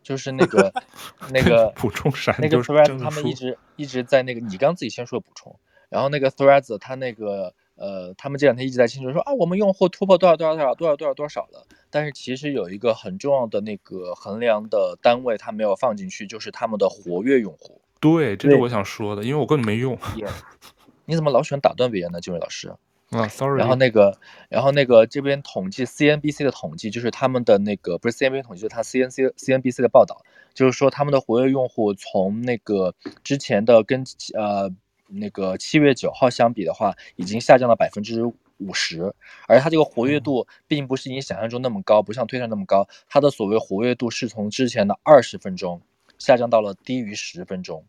就是那个 那个补充啥？那个 Threads 他们一直一直在那个，你刚自己先说补充。然后那个 Threads 他那个呃，他们这两天一直在庆祝说啊，我们用户突破多少多少多少多少多少多少了。但是其实有一个很重要的那个衡量的单位，他没有放进去，就是他们的活跃用户。对，这是我想说的，因为我根本没用。你怎么老喜欢打断别人呢，这位老师？啊，sorry。然后那个，然后那个这边统计 CNBC 的统计，就是他们的那个不是 CNBC 统计，就是他 CNC CNBC 的报道，就是说他们的活跃用户从那个之前的跟呃那个七月九号相比的话，已经下降了百分之五十，而它这个活跃度并不是你想象中那么高，不像推特那么高，它的所谓活跃度是从之前的二十分钟下降到了低于十分钟，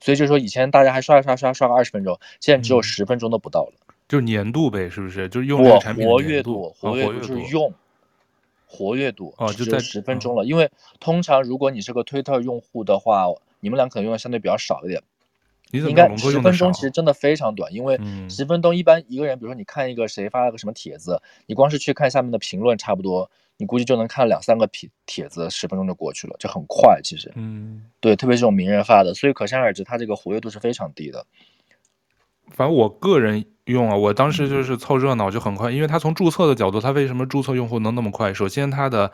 所以就是说以前大家还刷刷刷刷个二十分钟，现在只有十分钟都不到了。嗯就是年度呗，是不是？就是用这个产品活跃度，活跃度是用，活跃度哦，就在十分钟了。哦、因为通常如果你是个推特用户的话，你们俩可能用的相对比较少一点。你怎么应该十分钟其实真的非常短，因为十分钟一般一个人，比如说你看一个谁发了个什么帖子，你光是去看下面的评论，差不多你估计就能看两三个帖帖子，十分钟就过去了，就很快。其实，嗯，对，特别是这种名人发的，所以可想而知，它这个活跃度是非常低的。反正我个人用啊，我当时就是凑热闹就很快，因为他从注册的角度，他为什么注册用户能那么快？首先，他的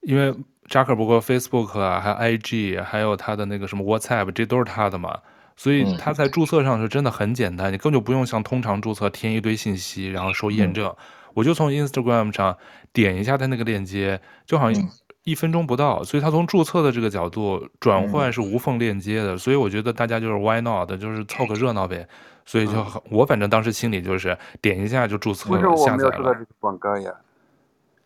因为扎克伯格 Facebook 啊，还有 IG，还有他的那个什么 WhatsApp，这都是他的嘛，所以他在注册上是真的很简单，你根本就不用像通常注册填一堆信息，然后收验证。我就从 Instagram 上点一下他那个链接，就好像一分钟不到，所以他从注册的这个角度转换是无缝链接的，所以我觉得大家就是 Why not，就是凑个热闹呗。所以就很，我反正当时心里就是点一下就注册了，下载了。这个广告呀，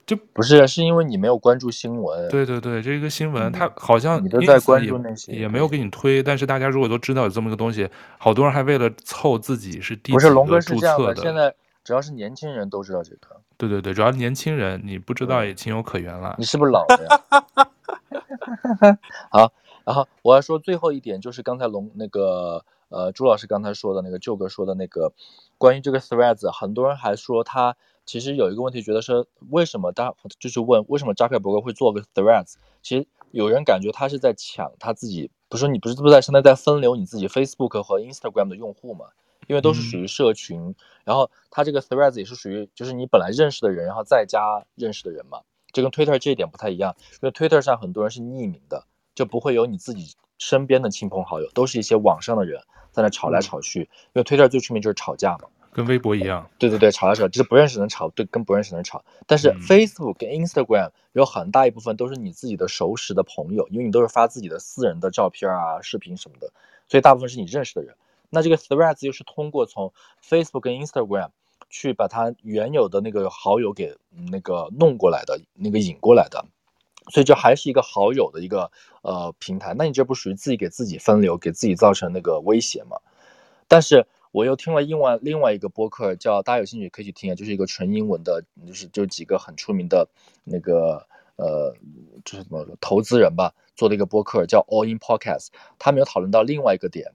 就不是，是因为你没有关注新闻。对对对，这个新闻它好像你都在关注那些，也没有给你推。但是大家如果都知道有这么个东西，好多人还为了凑自己是第一个注册的。不是龙哥是这样的，现在只要是年轻人都知道这个。对对对，主要是年轻人，你不知道也情有可原了。你是不是老了呀？好，然后我要说最后一点，就是刚才龙那个。呃，朱老师刚才说的那个，旧哥说的那个，关于这个 Threads，很多人还说他其实有一个问题，觉得说为什么大就是问为什么扎克伯格会做个 Threads？其实有人感觉他是在抢他自己，不是你不是不是在现在在分流你自己 Facebook 和 Instagram 的用户嘛？因为都是属于社群，嗯、然后他这个 Threads 也是属于就是你本来认识的人，然后再加认识的人嘛，这跟 Twitter 这一点不太一样，因为 Twitter 上很多人是匿名的，就不会有你自己身边的亲朋好友，都是一些网上的人。在那吵来吵去，因为推特最出名就是吵架嘛，跟微博一样。对对对，吵来吵，就是不认识的人吵，对，跟不认识的人吵。但是 Facebook 跟 Instagram 有很大一部分都是你自己的熟识的朋友，因为你都是发自己的私人的照片啊、视频什么的，所以大部分是你认识的人。那这个 Threads 又是通过从 Facebook 跟 Instagram 去把它原有的那个好友给那个弄过来的，那个引过来的。所以这还是一个好友的一个呃平台，那你这不属于自己给自己分流，给自己造成那个威胁吗？但是我又听了另外另外一个播客，叫大家有兴趣可以去听啊，就是一个纯英文的，就是就几个很出名的那个呃，就是什么投资人吧做的一个播客，叫 All In Podcast。他们有讨论到另外一个点，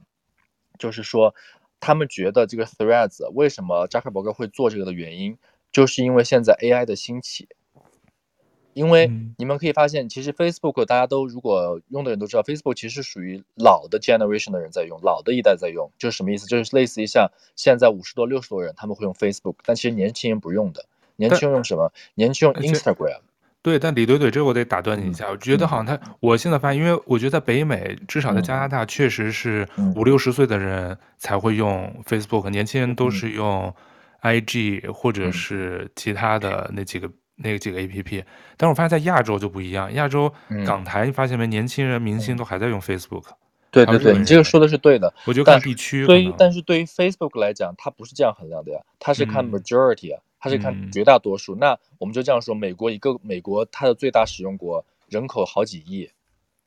就是说他们觉得这个 Threads 为什么扎克伯格会做这个的原因，就是因为现在 AI 的兴起。因为你们可以发现，其实 Facebook 大家都如果用的人都知道，Facebook 其实属于老的 generation 的人在用，老的一代在用，就是什么意思？就是类似于像现在五十多、六十多人他们会用 Facebook，但其实年轻人不用的，年轻人用什么？年轻人用 Instagram。对，但李怼怼，这我得打断你一下，嗯、我觉得好像他，我现在发现，因为我觉得在北美，至少在加拿大，确实是五六十岁的人才会用 Facebook，、嗯、年轻人都是用 IG 或者是其他的那几个、嗯、那几个 APP。但是我发现在亚洲就不一样，亚洲港台你发现没，年轻人明星都还在用 Facebook。对对对，你这个说的是对的。我就看地区。对于但是对于 Facebook 来讲，它不是这样衡量的呀，它是看 majority 啊。嗯它是看绝大多数，嗯、那我们就这样说，美国一个美国它的最大使用国人口好几亿，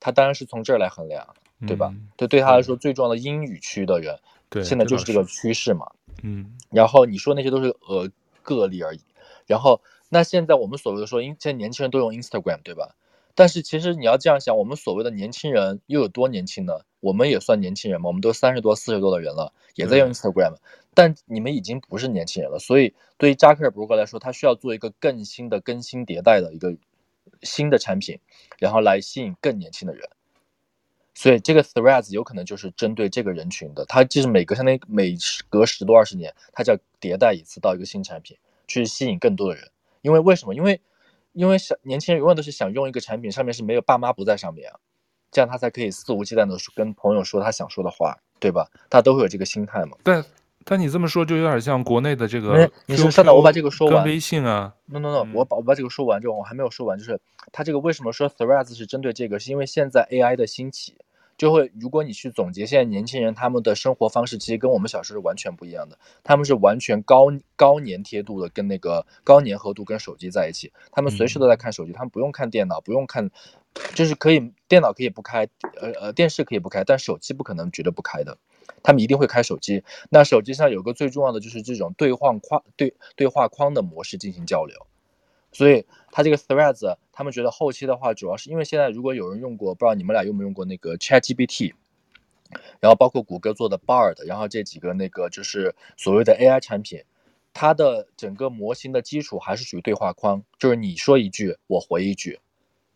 它当然是从这儿来衡量，对吧？嗯、对，对他来说最重要的英语区的人，对，现在就是这个趋势嘛。嗯，然后你说那些都是呃个例而已，然后那现在我们所谓的说，因现在年轻人都用 Instagram，对吧？但是其实你要这样想，我们所谓的年轻人又有多年轻呢？我们也算年轻人嘛，我们都三十多、四十多的人了，也在用 Instagram。但你们已经不是年轻人了，所以对于扎克伯格来说，他需要做一个更新的更新迭代的一个新的产品，然后来吸引更年轻的人。所以这个 Threads 有可能就是针对这个人群的，它就是每隔相当于每隔十多二十年，它就要迭代一次到一个新产品，去吸引更多的人。因为为什么？因为因为想年轻人永远都是想用一个产品，上面是没有爸妈不在上面啊，这样他才可以肆无忌惮的跟朋友说他想说的话，对吧？他都会有这个心态嘛。但。但你这么说就有点像国内的这个，你说稍等，我把这个说完。微信啊，no no no，我把我把这个说完之后，我还没有说完，就是他这个为什么说 Threads 是针对这个，是因为现在 AI 的兴起，就会如果你去总结现在年轻人他们的生活方式，其实跟我们小时候是完全不一样的，他们是完全高高粘贴度的跟那个高粘合度跟手机在一起，他们随时都在看手机，他们不用看电脑，不用看，就是可以电脑可以不开，呃呃电视可以不开，但手机不可能绝对不开的。他们一定会开手机，那手机上有个最重要的就是这种对话框对对话框的模式进行交流，所以它这个 Threads，他们觉得后期的话，主要是因为现在如果有人用过，不知道你们俩用没用过那个 ChatGPT，然后包括谷歌做的 Bard，然后这几个那个就是所谓的 AI 产品，它的整个模型的基础还是属于对话框，就是你说一句我回一句，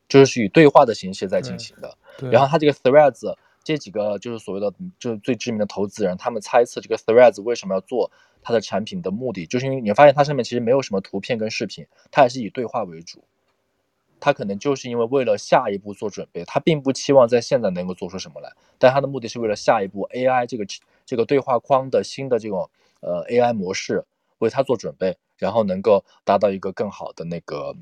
就是以对话的形式在进行的，然后它这个 Threads。这几个就是所谓的，就是最知名的投资人，他们猜测这个 Threads 为什么要做它的产品的目的，就是因为你发现它上面其实没有什么图片跟视频，它还是以对话为主。它可能就是因为为了下一步做准备，它并不期望在现在能够做出什么来，但它的目的是为了下一步 AI 这个这个对话框的新的这种呃 AI 模式为它做准备，然后能够达到一个更好的那个，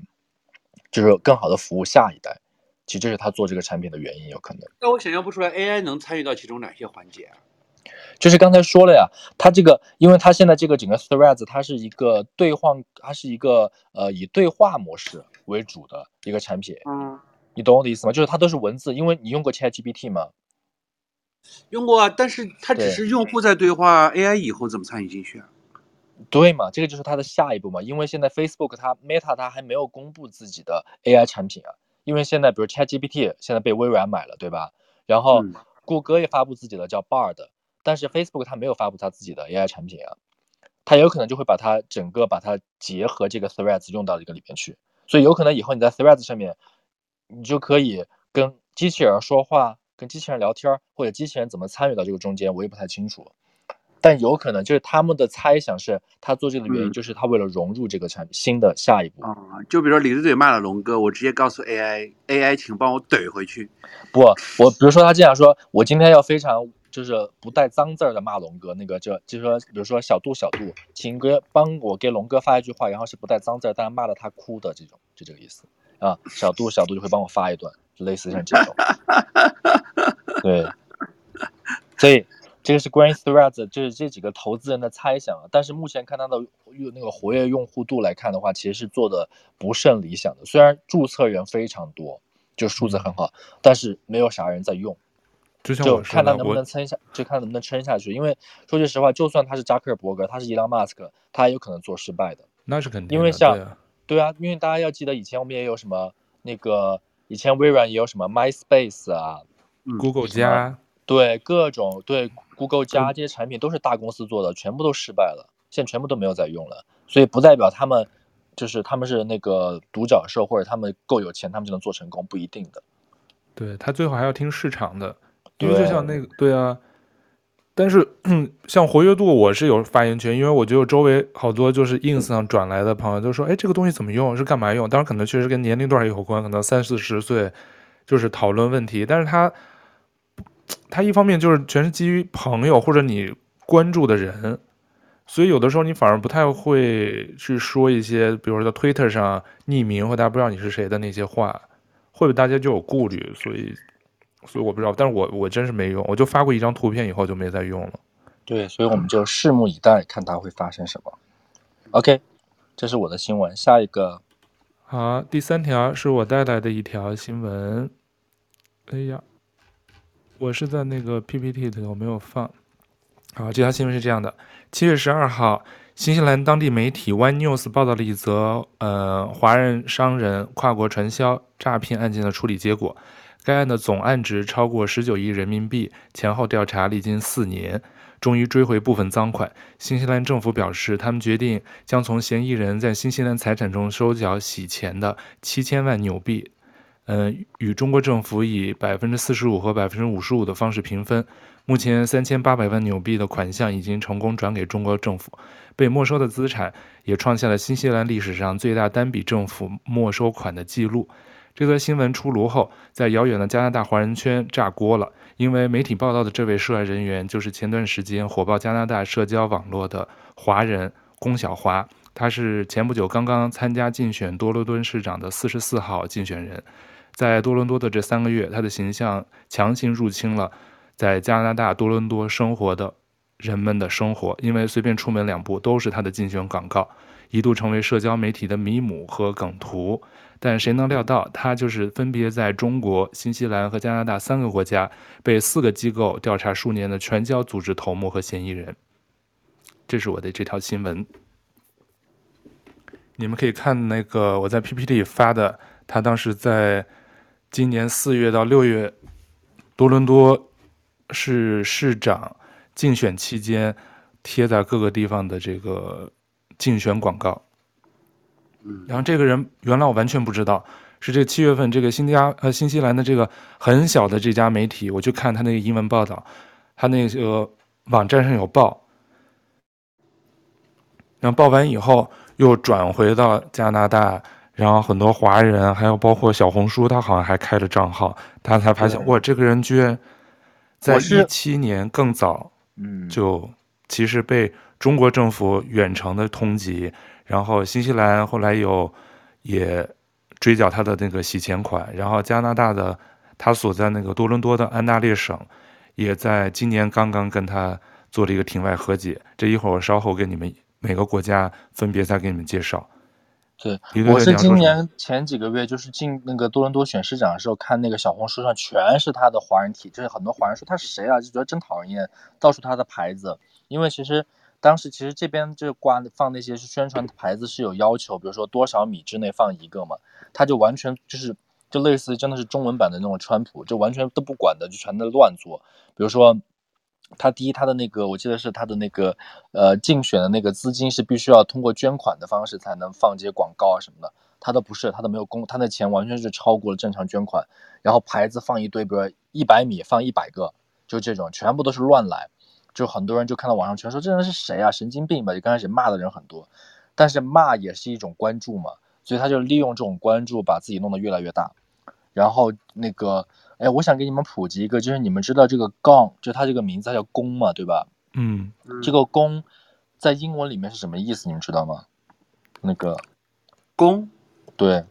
就是更好的服务下一代。其实这是他做这个产品的原因，有可能。但我想象不出来，AI 能参与到其中哪些环节啊？就是刚才说了呀，它这个，因为它现在这个整个 Threads，它是一个对话，它是一个呃以对话模式为主的一个产品。嗯，你懂我的意思吗？就是它都是文字，因为你用过 ChatGPT 吗？用过啊，但是它只是用户在对话对，AI 以后怎么参与进去啊？对嘛，这个就是它的下一步嘛。因为现在 Facebook 它 Meta 它还没有公布自己的 AI 产品啊。因为现在，比如 ChatGPT 现在被微软买了，对吧？然后谷歌也发布自己的叫 Bard，但是 Facebook 它没有发布它自己的 AI 产品啊，它有可能就会把它整个把它结合这个 Threads 用到这个里面去，所以有可能以后你在 Threads 上面，你就可以跟机器人说话，跟机器人聊天，或者机器人怎么参与到这个中间，我也不太清楚。但有可能就是他们的猜想是，他做这个的原因就是他为了融入这个产品、嗯、新的下一步啊、嗯。就比如说李队队骂了龙哥，我直接告诉 AI，AI 请帮我怼回去。不，我比如说他这样说，我今天要非常就是不带脏字儿的骂龙哥，那个就就是说，比如说小度小度，请哥帮我给龙哥发一句话，然后是不带脏字儿，但是骂了他哭的这种，就这个意思啊。小度小度就会帮我发一段，就类似像这种。对，所以。这个是关于 Threads，就是这几个投资人的猜想啊。但是目前看它的用那个活跃用户度来看的话，其实是做的不甚理想的。虽然注册人非常多，就数字很好，但是没有啥人在用。就看他能不能撑下，就看能不能撑下去。因为说句实话，就算他是扎克伯格，他是伊朗马斯克，他也有可能做失败的。那是肯定的。因为像对啊，对啊，因为大家要记得，以前我们也有什么那个，以前微软也有什么 MySpace 啊，Google 加。对各种对 Google 加这些产品都是大公司做的，全部都失败了，现在全部都没有在用了。所以不代表他们就是他们是那个独角兽，或者他们够有钱，他们就能做成功，不一定的。对，他最后还要听市场的，因为就像那个对啊，但是 像活跃度，我是有发言权，因为我觉得周围好多就是 ins 上转来的朋友都说，哎，这个东西怎么用，是干嘛用？当然可能确实跟年龄段有关，可能三四十岁就是讨论问题，但是他他一方面就是全是基于朋友或者你关注的人，所以有的时候你反而不太会去说一些，比如说在 Twitter 上匿名或大家不知道你是谁的那些话，会不会大家就有顾虑，所以。所以我不知道，但是我我真是没用，我就发过一张图片以后就没再用了。对，所以我们就拭目以待，看它会发生什么。OK，这是我的新闻。下一个，好，第三条是我带来的一条新闻。哎呀，我是在那个 PPT 里，我没有放。好，这条新闻是这样的：七月十二号，新西兰当地媒体 One News 报道了一则呃华人商人跨国传销诈骗案件的处理结果。该案的总案值超过十九亿人民币，前后调查历经四年，终于追回部分赃款。新西兰政府表示，他们决定将从嫌疑人在新西兰财产中收缴洗钱的七千万纽币，嗯，与中国政府以百分之四十五和百分之五十五的方式平分。目前，三千八百万纽币的款项已经成功转给中国政府，被没收的资产也创下了新西兰历史上最大单笔政府没收款的记录。这则新闻出炉后，在遥远的加拿大华人圈炸锅了，因为媒体报道的这位涉案人员就是前段时间火爆加拿大社交网络的华人龚晓华，他是前不久刚刚参加竞选多伦多市长的四十四号竞选人，在多伦多的这三个月，他的形象强行入侵了在加拿大多伦多生活的人们的生活，因为随便出门两步都是他的竞选广告，一度成为社交媒体的迷母和梗图。但谁能料到，他就是分别在中国、新西兰和加拿大三个国家被四个机构调查数年的传销组织头目和嫌疑人。这是我的这条新闻。你们可以看那个我在 PPT 发的，他当时在今年四月到六月多伦多市市长竞选期间贴在各个地方的这个竞选广告。然后这个人原来我完全不知道，是这七月份这个新加呃新西兰的这个很小的这家媒体，我去看他那个英文报道，他那个网站上有报，然后报完以后又转回到加拿大，然后很多华人还有包括小红书，他好像还开了账号，他才发现哇，这个人居然在一七年更早，嗯，就其实被中国政府远程的通缉。然后新西兰后来有也追缴他的那个洗钱款，然后加拿大的他所在那个多伦多的安大略省，也在今年刚刚跟他做了一个庭外和解。这一会儿我稍后给你们每个国家分别再给你们介绍。对，我是今年前几个月就是进那个多伦多选市长的时候，看那个小红书上全是他的华人体，就是很多华人说他是谁啊，就觉得真讨厌，到处他的牌子，因为其实。当时其实这边就挂放那些是宣传牌子是有要求，比如说多少米之内放一个嘛，他就完全就是就类似真的是中文版的那种川普，就完全都不管的，就全在乱做。比如说他第一他的那个我记得是他的那个呃竞选的那个资金是必须要通过捐款的方式才能放这些广告啊什么的，他都不是，他都没有公，他那钱完全是超过了正常捐款，然后牌子放一堆，比如一百米放一百个，就这种全部都是乱来。就很多人就看到网上全说这人是谁啊，神经病吧？就刚开始骂的人很多，但是骂也是一种关注嘛，所以他就利用这种关注把自己弄得越来越大。然后那个，哎，我想给你们普及一个，就是你们知道这个 Gong，就它这个名字它叫公嘛，对吧？嗯，这个公在英文里面是什么意思？你们知道吗？那个公，对，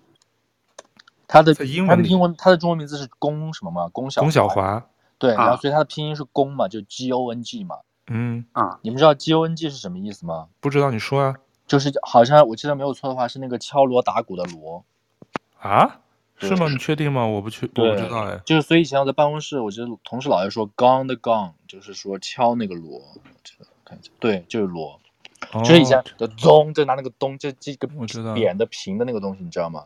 它的英文，他的英文，他的中文名字是弓什么吗？弓小弓小华。对，然后所以它的拼音是弓嘛，就 G O N G 嘛。嗯啊，你们知道 G O N G 是什么意思吗？不知道，你说啊。就是好像我记得没有错的话，是那个敲锣打鼓的锣。啊？是吗？你确定吗？我不确，我不知道哎。就是所以以前我在办公室，我觉得同事老爱说 “gong the gong”，就是说敲那个锣。看一下，对，就是锣。哦。就是以前的咚，就拿那个咚，就这个扁的平的那个东西，你知道吗？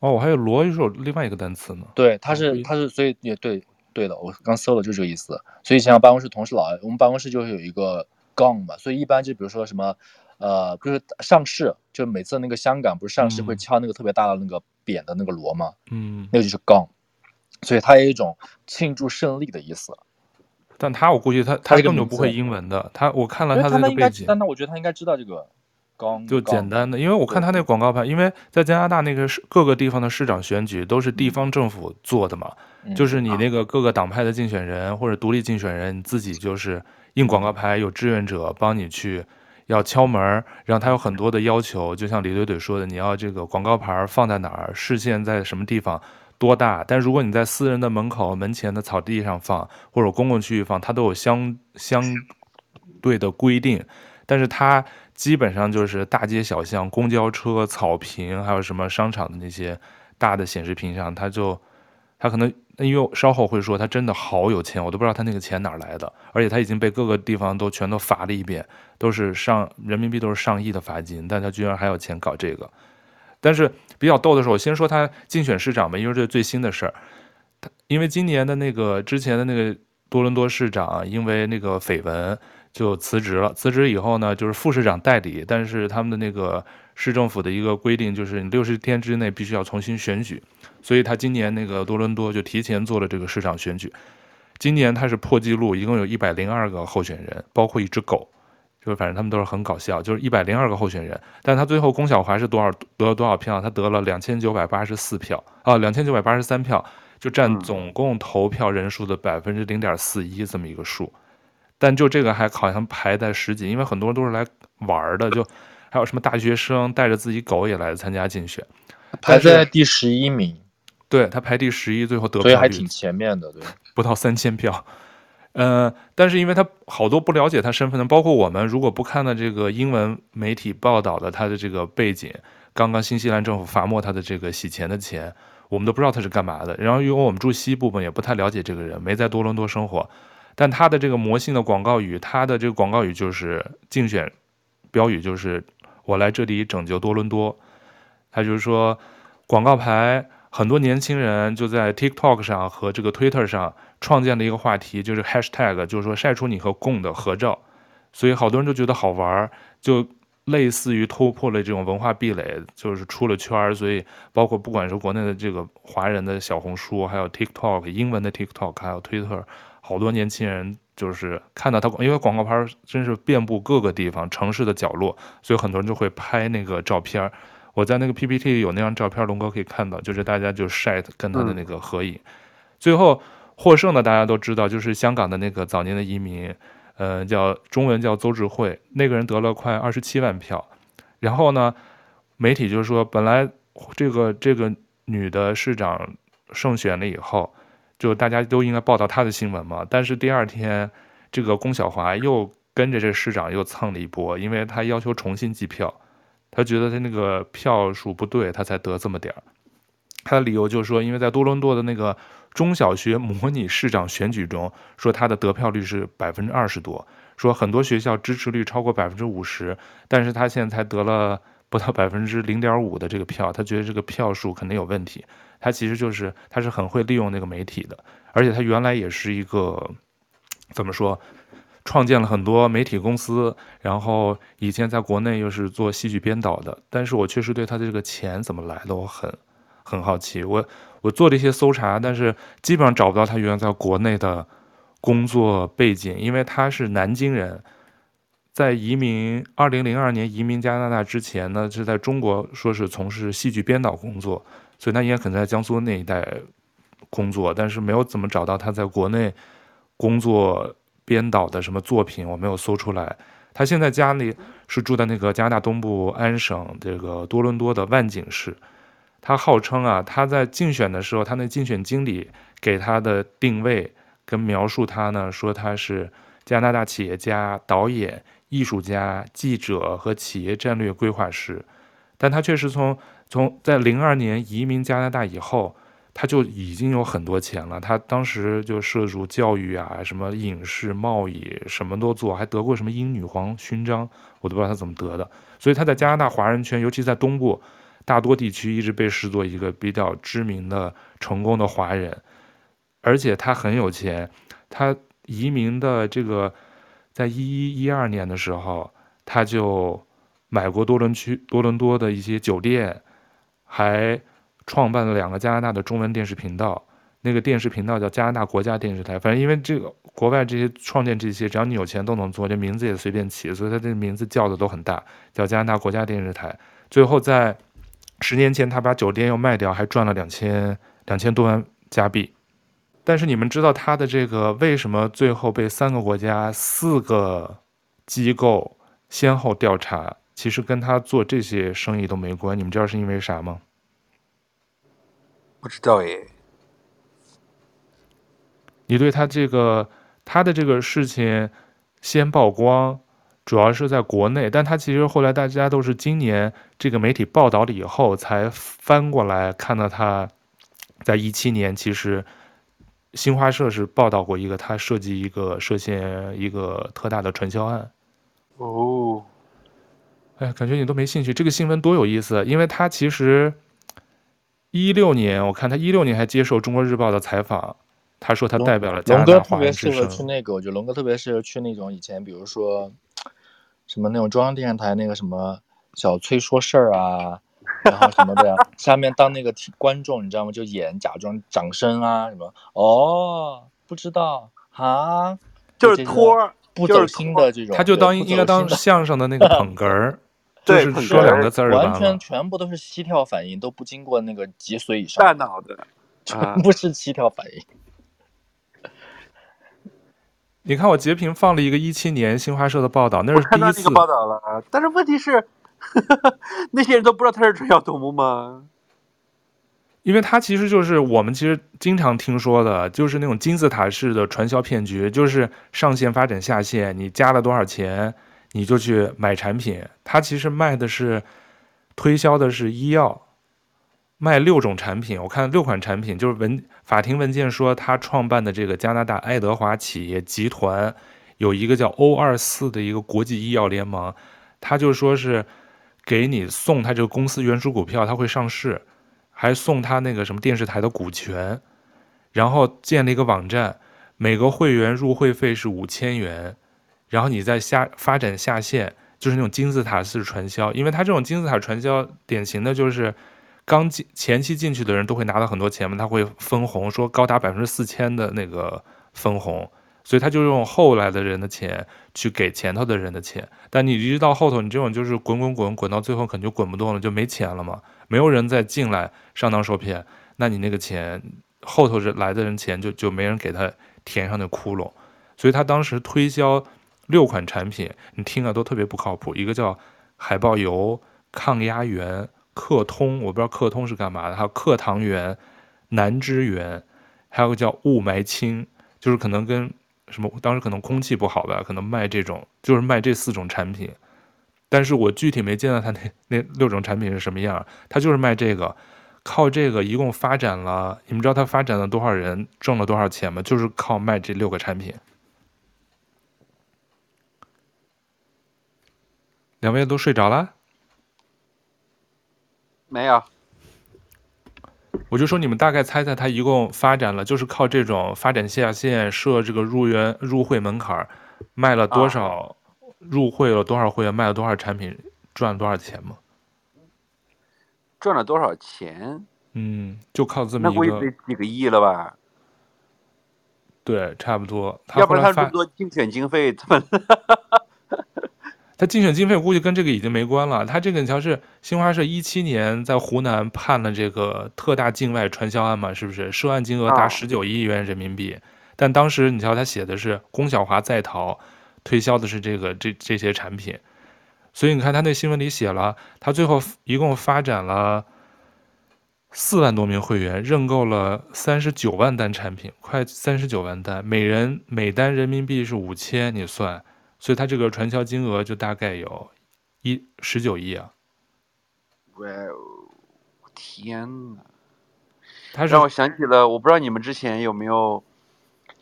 哦，我还有锣，又是有另外一个单词呢。对，它是它是，所以也对。对的，我刚搜了就是这个意思。所以以前我办公室同事老爱，我们办公室就是有一个 gong 嘛，所以一般就比如说什么，呃，就是上市，就每次那个香港不是上市会敲那个特别大的那个扁的那个锣吗？嗯，那个就是 gong，所以它有一种庆祝胜利的意思。但他我估计他他根本就不会英文的。他我看了他的那个背景，但他我觉得他应该知道这个。就简单的，因为我看他那个广告牌，因为在加拿大那个市各个地方的市长选举都是地方政府做的嘛，嗯、就是你那个各个党派的竞选人或者独立竞选人，你自己就是印广告牌，有志愿者帮你去要敲门，然后他有很多的要求，就像李怼怼说的，你要这个广告牌放在哪儿，视线在什么地方，多大。但如果你在私人的门口门前的草地上放，或者公共区域放，它都有相相对的规定，但是它。基本上就是大街小巷、公交车、草坪，还有什么商场的那些大的显示屏上，它就它可能因为稍后会说他真的好有钱，我都不知道他那个钱哪来的，而且他已经被各个地方都全都罚了一遍，都是上人民币都是上亿的罚金，但他居然还有钱搞这个。但是比较逗的是，我先说他竞选市长吧，因为这最新的事儿。他因为今年的那个之前的那个多伦多市长，因为那个绯闻。就辞职了。辞职以后呢，就是副市长代理，但是他们的那个市政府的一个规定就是，你六十天之内必须要重新选举。所以他今年那个多伦多就提前做了这个市长选举。今年他是破纪录，一共有一百零二个候选人，包括一只狗，就是反正他们都是很搞笑，就是一百零二个候选人。但他最后龚晓华是多少得了多少票？他得了两千九百八十四票啊，两千九百八十三票，就占总共投票人数的百分之零点四一这么一个数。但就这个还好像排在十几，因为很多人都是来玩的，就还有什么大学生带着自己狗也来参加竞选，排在第十一名，对，他排第十一，最后得票所以还挺前面的，对，不到三千票，呃，但是因为他好多不了解他身份的，包括我们如果不看到这个英文媒体报道的他的这个背景，刚刚新西兰政府罚没他的这个洗钱的钱，我们都不知道他是干嘛的，然后因为我们住西部嘛，也不太了解这个人，没在多伦多生活。但他的这个魔性的广告语，他的这个广告语就是竞选标语，就是“我来这里拯救多伦多”。他就是说，广告牌很多年轻人就在 TikTok 上和这个 Twitter 上创建了一个话题，就是 Hashtag，就是说晒出你和共的合照，所以好多人都觉得好玩，就类似于突破了这种文化壁垒，就是出了圈儿。所以包括不管是国内的这个华人的小红书，还有 TikTok 英文的 TikTok，还有 Twitter。好多年轻人就是看到他，因为广告牌真是遍布各个地方，城市的角落，所以很多人就会拍那个照片。我在那个 PPT 有那张照片，龙哥可以看到，就是大家就晒跟他的那个合影。嗯、最后获胜的大家都知道，就是香港的那个早年的移民，呃，叫中文叫邹智慧，那个人得了快二十七万票。然后呢，媒体就是说，本来这个这个女的市长胜选了以后。就大家都应该报道他的新闻嘛，但是第二天，这个龚晓华又跟着这市长又蹭了一波，因为他要求重新计票，他觉得他那个票数不对，他才得这么点儿。他的理由就是说，因为在多伦多的那个中小学模拟市长选举中，说他的得票率是百分之二十多，说很多学校支持率超过百分之五十，但是他现在才得了不到百分之零点五的这个票，他觉得这个票数肯定有问题。他其实就是，他是很会利用那个媒体的，而且他原来也是一个，怎么说，创建了很多媒体公司，然后以前在国内又是做戏剧编导的。但是我确实对他的这个钱怎么来的，我很很好奇。我我做了一些搜查，但是基本上找不到他原来在国内的工作背景，因为他是南京人，在移民二零零二年移民加拿大之前呢，是在中国说是从事戏剧编导工作。所以他应该可能在江苏那一带工作，但是没有怎么找到他在国内工作编导的什么作品，我没有搜出来。他现在家里是住在那个加拿大东部安省这个多伦多的万景市。他号称啊，他在竞选的时候，他那竞选经理给他的定位跟描述他呢，说他是加拿大企业家、导演、艺术家、记者和企业战略规划师，但他确实从。从在零二年移民加拿大以后，他就已经有很多钱了。他当时就涉足教育啊，什么影视、贸易，什么都做，还得过什么英女皇勋章，我都不知道他怎么得的。所以他在加拿大华人圈，尤其在东部大多地区，一直被视作一个比较知名的、成功的华人。而且他很有钱，他移民的这个，在一一一二年的时候，他就买过多伦区多伦多的一些酒店。还创办了两个加拿大的中文电视频道，那个电视频道叫加拿大国家电视台。反正因为这个国外这些创建这些，只要你有钱都能做，这名字也随便起，所以他这名字叫的都很大，叫加拿大国家电视台。最后在十年前，他把酒店又卖掉，还赚了两千两千多万加币。但是你们知道他的这个为什么最后被三个国家、四个机构先后调查？其实跟他做这些生意都没关。你们知道是因为啥吗？不知道耶。你对他这个他的这个事情先曝光，主要是在国内，但他其实后来大家都是今年这个媒体报道了以后才翻过来看到他，在一七年其实新华社是报道过一个他设计一个涉嫌一个特大的传销案。哦，哎，感觉你都没兴趣。这个新闻多有意思，因为他其实一六年我看他一六年还接受中国日报的采访。他说他代表了加拿大华人之声。龙哥特别适合去那个，我觉得龙哥特别适合去那种以前，比如说什么那种中央电视台那个什么小崔说事儿啊，然后什么的，下面当那个观众，你知道吗？就演假装掌声啊什么。哦，不知道啊，就是托不走心的这种，他就当应该当相声的那个捧哏儿，就是说两个字儿，完全全部都是膝跳反应，都不经过那个脊髓以上，大脑的，全部是膝跳反应。你看我截屏放了一个一七年新华社的报道，那是第一次报道了。但是问题是，那些人都不知道他是传销头目吗？因为他其实就是我们其实经常听说的，就是那种金字塔式的传销骗局，就是上线发展下线，你加了多少钱，你就去买产品。他其实卖的是推销的是医药。卖六种产品，我看六款产品，就是文法庭文件说他创办的这个加拿大爱德华企业集团有一个叫 O 二四的一个国际医药联盟，他就说是给你送他这个公司原始股票，他会上市，还送他那个什么电视台的股权，然后建了一个网站，每个会员入会费是五千元，然后你再下发展下线，就是那种金字塔式传销，因为他这种金字塔传销典型的就是。刚进前期进去的人都会拿到很多钱嘛，他会分红，说高达百分之四千的那个分红，所以他就用后来的人的钱去给前头的人的钱。但你一直到后头，你这种就是滚滚滚滚到最后，肯定就滚不动了，就没钱了嘛。没有人再进来上当受骗，那你那个钱后头来的人钱就就没人给他填上那窟窿。所以他当时推销六款产品，你听了都特别不靠谱。一个叫海豹油抗压源。克通，我不知道克通是干嘛的，还有克糖源、南芝源，还有个叫雾霾清，就是可能跟什么当时可能空气不好吧，可能卖这种，就是卖这四种产品。但是我具体没见到他那那六种产品是什么样，他就是卖这个，靠这个一共发展了，你们知道他发展了多少人，挣了多少钱吗？就是靠卖这六个产品。两位都睡着了？没有，我就说你们大概猜猜，他一共发展了，就是靠这种发展下线设这个入园入会门槛，卖了多少，入会了多少会员，卖了多少产品，赚了多少钱吗？赚了多少钱？嗯，就靠这么一个，那得几个亿了吧？对，差不多。要不然他这么多竞选经费，怎么？他竞选经费估计跟这个已经没关了。他这个你瞧是新华社一七年在湖南判了这个特大境外传销案嘛，是不是？涉案金额达十九亿元人民币。但当时你瞧他写的是龚晓华在逃，推销的是这个这这些产品。所以你看他那新闻里写了，他最后一共发展了四万多名会员，认购了三十九万单产品，快三十九万单，每人每单人民币是五千，你算。所以他这个传销金额就大概有一十九亿啊！哇哦，天哪！他让我想起了，我不知道你们之前有没有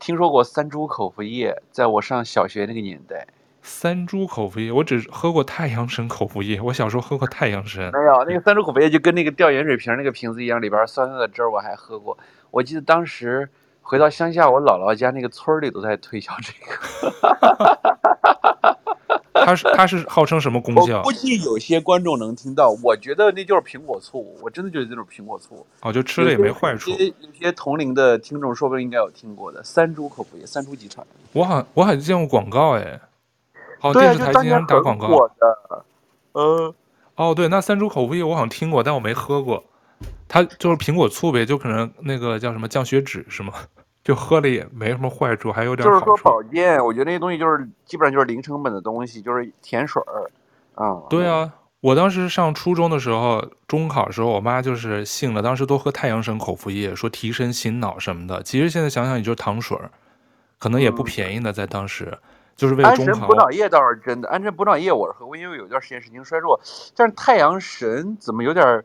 听说过三株口服液，在我上小学那个年代。三株口服液，我只喝过太阳神口服液。我小时候喝过太阳神。没有，那个三株口服液就跟那个吊盐水瓶那个瓶子一样，里边酸酸的汁儿，我还喝过。我记得当时回到乡下，我姥姥家那个村里都在推销这个。它是它是号称什么功效？我估计有些观众能听到，我觉得那就是苹果醋，我真的觉得这种苹果醋。哦，就吃了也没坏处。有些有些同龄的听众说不定应该有听过的三株口服液，三株集团。我好我好像见过广告哎。哦，电视台经常打广告。的。呃。哦，对，那三株口服液我好像听过，但我没喝过。它就是苹果醋呗，就可能那个叫什么降血脂是吗？就喝了也没什么坏处，还有点。就是说保健，我觉得那些东西就是基本上就是零成本的东西，就是甜水儿啊。嗯、对啊，我当时上初中的时候，中考的时候，我妈就是信了，当时都喝太阳神口服液，说提神醒脑什么的。其实现在想想，也就是糖水儿，可能也不便宜呢，在当时。嗯就是为了中考。安神补脑液倒是真的，安神补脑液我是喝过，因为有一段时间神经衰弱。但是太阳神怎么有点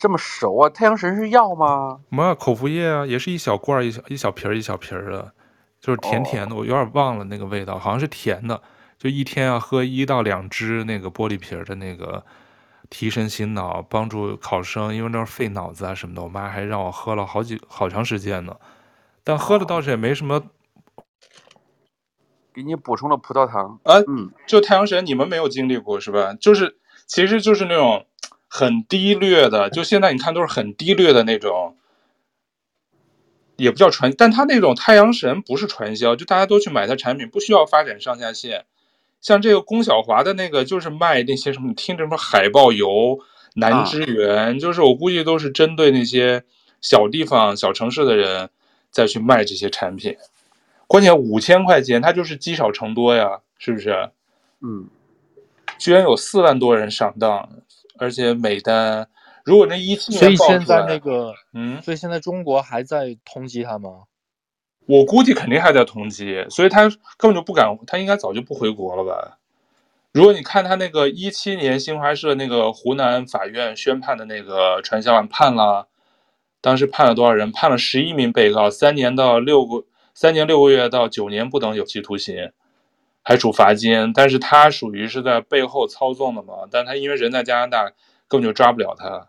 这么熟啊？太阳神是药吗？没有，口服液啊，也是一小罐一小一小瓶一小瓶的，就是甜甜的。我有点忘了那个味道，好像是甜的。就一天要喝一到两支那个玻璃瓶的那个提神醒脑，帮助考生，因为那是费脑子啊什么的。我妈还让我喝了好几好长时间呢，但喝了倒是也没什么。给你补充了葡萄糖啊，嗯，就太阳神，你们没有经历过是吧？就是，其实就是那种很低劣的，就现在你看都是很低劣的那种，也不叫传，但他那种太阳神不是传销，就大家都去买他产品，不需要发展上下线。像这个龚小华的那个，就是卖那些什么，你听着什么海豹油、南之源，啊、就是我估计都是针对那些小地方、小城市的人再去卖这些产品。关键五千块钱，它就是积少成多呀，是不是？嗯，居然有四万多人上当，而且每单，如果那一七年，所以现在那个，嗯，所以现在中国还在通缉他吗？我估计肯定还在通缉，所以他根本就不敢，他应该早就不回国了吧？如果你看他那个一七年新华社那个湖南法院宣判的那个传销案，判了，当时判了多少人？判了十一名被告，三年到六个。三年六个月到九年不等有期徒刑，还处罚金。但是他属于是在背后操纵的嘛？但他因为人在加拿大，根本就抓不了他。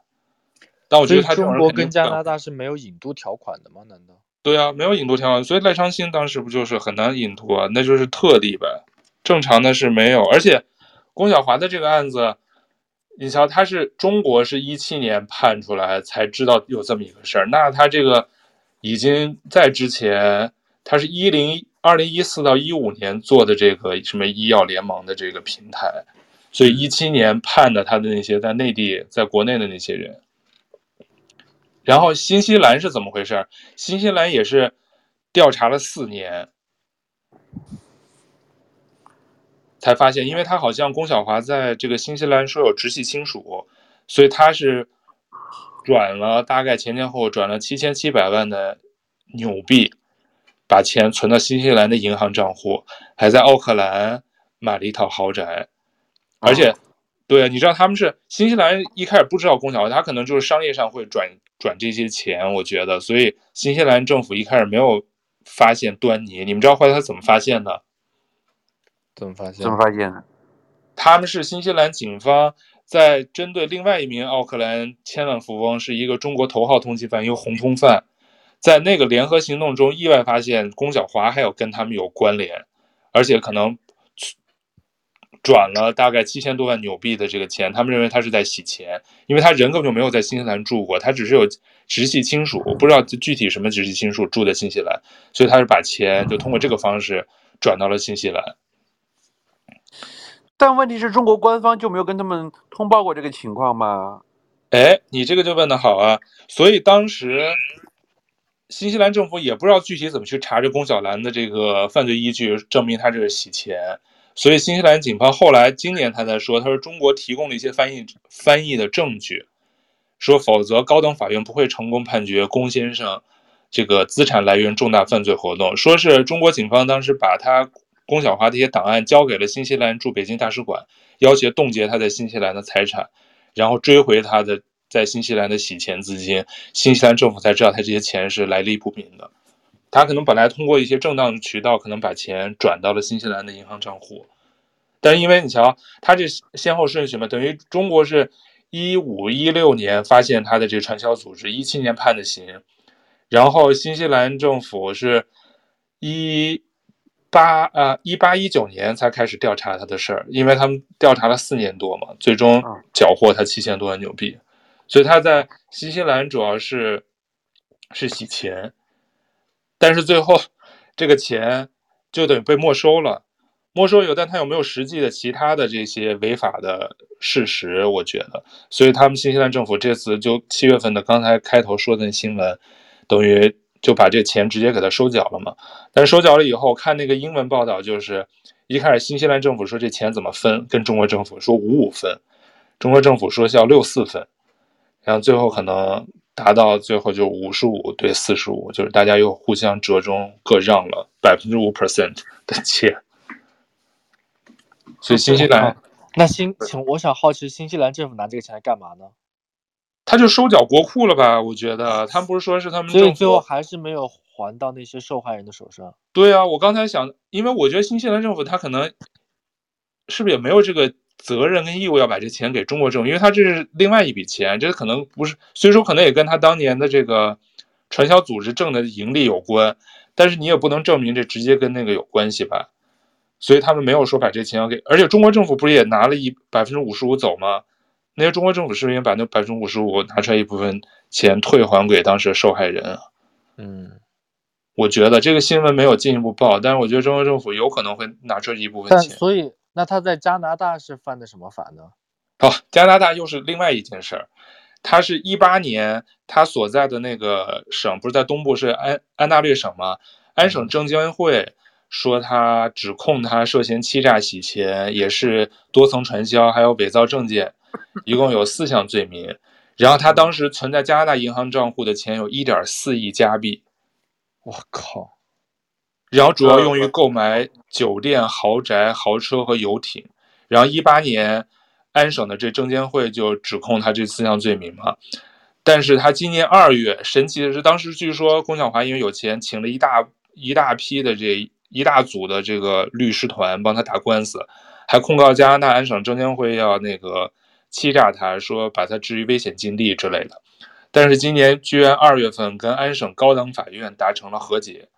但我觉得他中国跟加拿大是没有引渡条款的吗？难道？对啊，没有引渡条款，所以赖昌星当时不就是很难引渡啊？那就是特例呗，正常的是没有。而且，龚晓华的这个案子，你瞧，他是中国是一七年判出来才知道有这么一个事儿，那他这个已经在之前。他是一零二零一四到一五年做的这个什么医药联盟的这个平台，所以一七年判的他的那些在内地在国内的那些人，然后新西兰是怎么回事？新西兰也是调查了四年，才发现，因为他好像龚晓华在这个新西兰说有直系亲属，所以他是转了大概前前后后转了七千七百万的纽币。把钱存到新西兰的银行账户，还在奥克兰买了一套豪宅，而且，对啊，你知道他们是新西兰一开始不知道龚晓华，他可能就是商业上会转转这些钱，我觉得，所以新西兰政府一开始没有发现端倪。你们知道后来他怎么发现的？怎么发现？怎么发现的？他们是新西兰警方在针对另外一名奥克兰千万富翁，是一个中国头号通缉犯，一个红通犯。在那个联合行动中，意外发现龚小华还有跟他们有关联，而且可能转了大概七千多万纽币的这个钱。他们认为他是在洗钱，因为他人根本就没有在新西兰住过，他只是有直系亲属，不知道具体什么直系亲属住在新西兰，所以他是把钱就通过这个方式转到了新西兰。但问题是中国官方就没有跟他们通报过这个情况吗？哎，你这个就问的好啊！所以当时。新西兰政府也不知道具体怎么去查这龚晓兰的这个犯罪依据，证明他这是洗钱。所以新西兰警方后来今年他才说，他说中国提供了一些翻译翻译的证据，说否则高等法院不会成功判决龚先生这个资产来源重大犯罪活动。说是中国警方当时把他龚晓华这些档案交给了新西兰驻北京大使馆，要挟冻结他在新西兰的财产，然后追回他的。在新西兰的洗钱资金，新西兰政府才知道他这些钱是来历不明的。他可能本来通过一些正当渠道，可能把钱转到了新西兰的银行账户，但因为你瞧，他这先后顺序嘛，等于中国是一五一六年发现他的这个传销组织，一七年判的刑，然后新西兰政府是一八啊一八一九年才开始调查他的事儿，因为他们调查了四年多嘛，最终缴获他七千多万纽币，所以他在新西兰主要是是洗钱，但是最后这个钱就等于被没收了。没收有，但他有没有实际的其他的这些违法的事实？我觉得，所以他们新西兰政府这次就七月份的刚才开头说的那新闻，等于就把这钱直接给他收缴了嘛。但是收缴了以后，看那个英文报道，就是一开始新西兰政府说这钱怎么分，跟中国政府说五五分，中国政府说是要六四分，然后最后可能达到最后就五十五对四十五，就是大家又互相折中，各让了百分之五 percent 的钱。所以新西兰，那新，请我想好奇，新西兰政府拿这个钱来干嘛呢？他就收缴国库了吧？我觉得他们不是说是他们，所以最后还是没有还到那些受害人的手上。对啊，我刚才想，因为我觉得新西兰政府他可能是不是也没有这个责任跟义务要把这钱给中国政府，因为他这是另外一笔钱，这可能不是，虽说可能也跟他当年的这个传销组织挣的盈利有关，但是你也不能证明这直接跟那个有关系吧？所以他们没有说把这钱要给，而且中国政府不是也拿了一百分之五十五走吗？那些中国政府是不是也把那百分之五十五拿出来一部分钱退还给当时的受害人啊？嗯，我觉得这个新闻没有进一步报，但是我觉得中国政府有可能会拿出一部分钱。所以，那他在加拿大是犯的什么法呢？哦，加拿大又是另外一件事儿。他是一八年他所在的那个省不是在东部是安安大略省吗？安省证监会。说他指控他涉嫌欺诈洗钱，也是多层传销，还有伪造证件，一共有四项罪名。然后他当时存在加拿大银行账户的钱有一点四亿加币，我靠！然后主要用于购买酒店、豪宅、豪车和游艇。然后一八年，安省的这证监会就指控他这四项罪名嘛。但是他今年二月，神奇的是，当时据说龚晓华因为有钱，请了一大一大批的这。一大组的这个律师团帮他打官司，还控告加拿大安省证监会要那个欺诈他，说把他置于危险境地之类的。但是今年居然二月份跟安省高等法院达成了和解，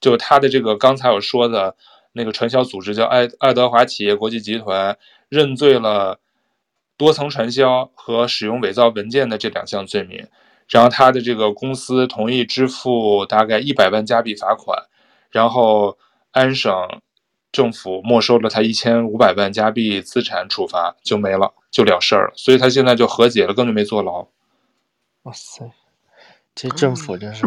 就他的这个刚才我说的那个传销组织叫爱爱德华企业国际集团认罪了多层传销和使用伪造文件的这两项罪名，然后他的这个公司同意支付大概一百万加币罚款。然后安省政府没收了他一千五百万加币资产，处罚就没了，就了事儿了。所以他现在就和解了，根本没坐牢。哇塞，这政府真是……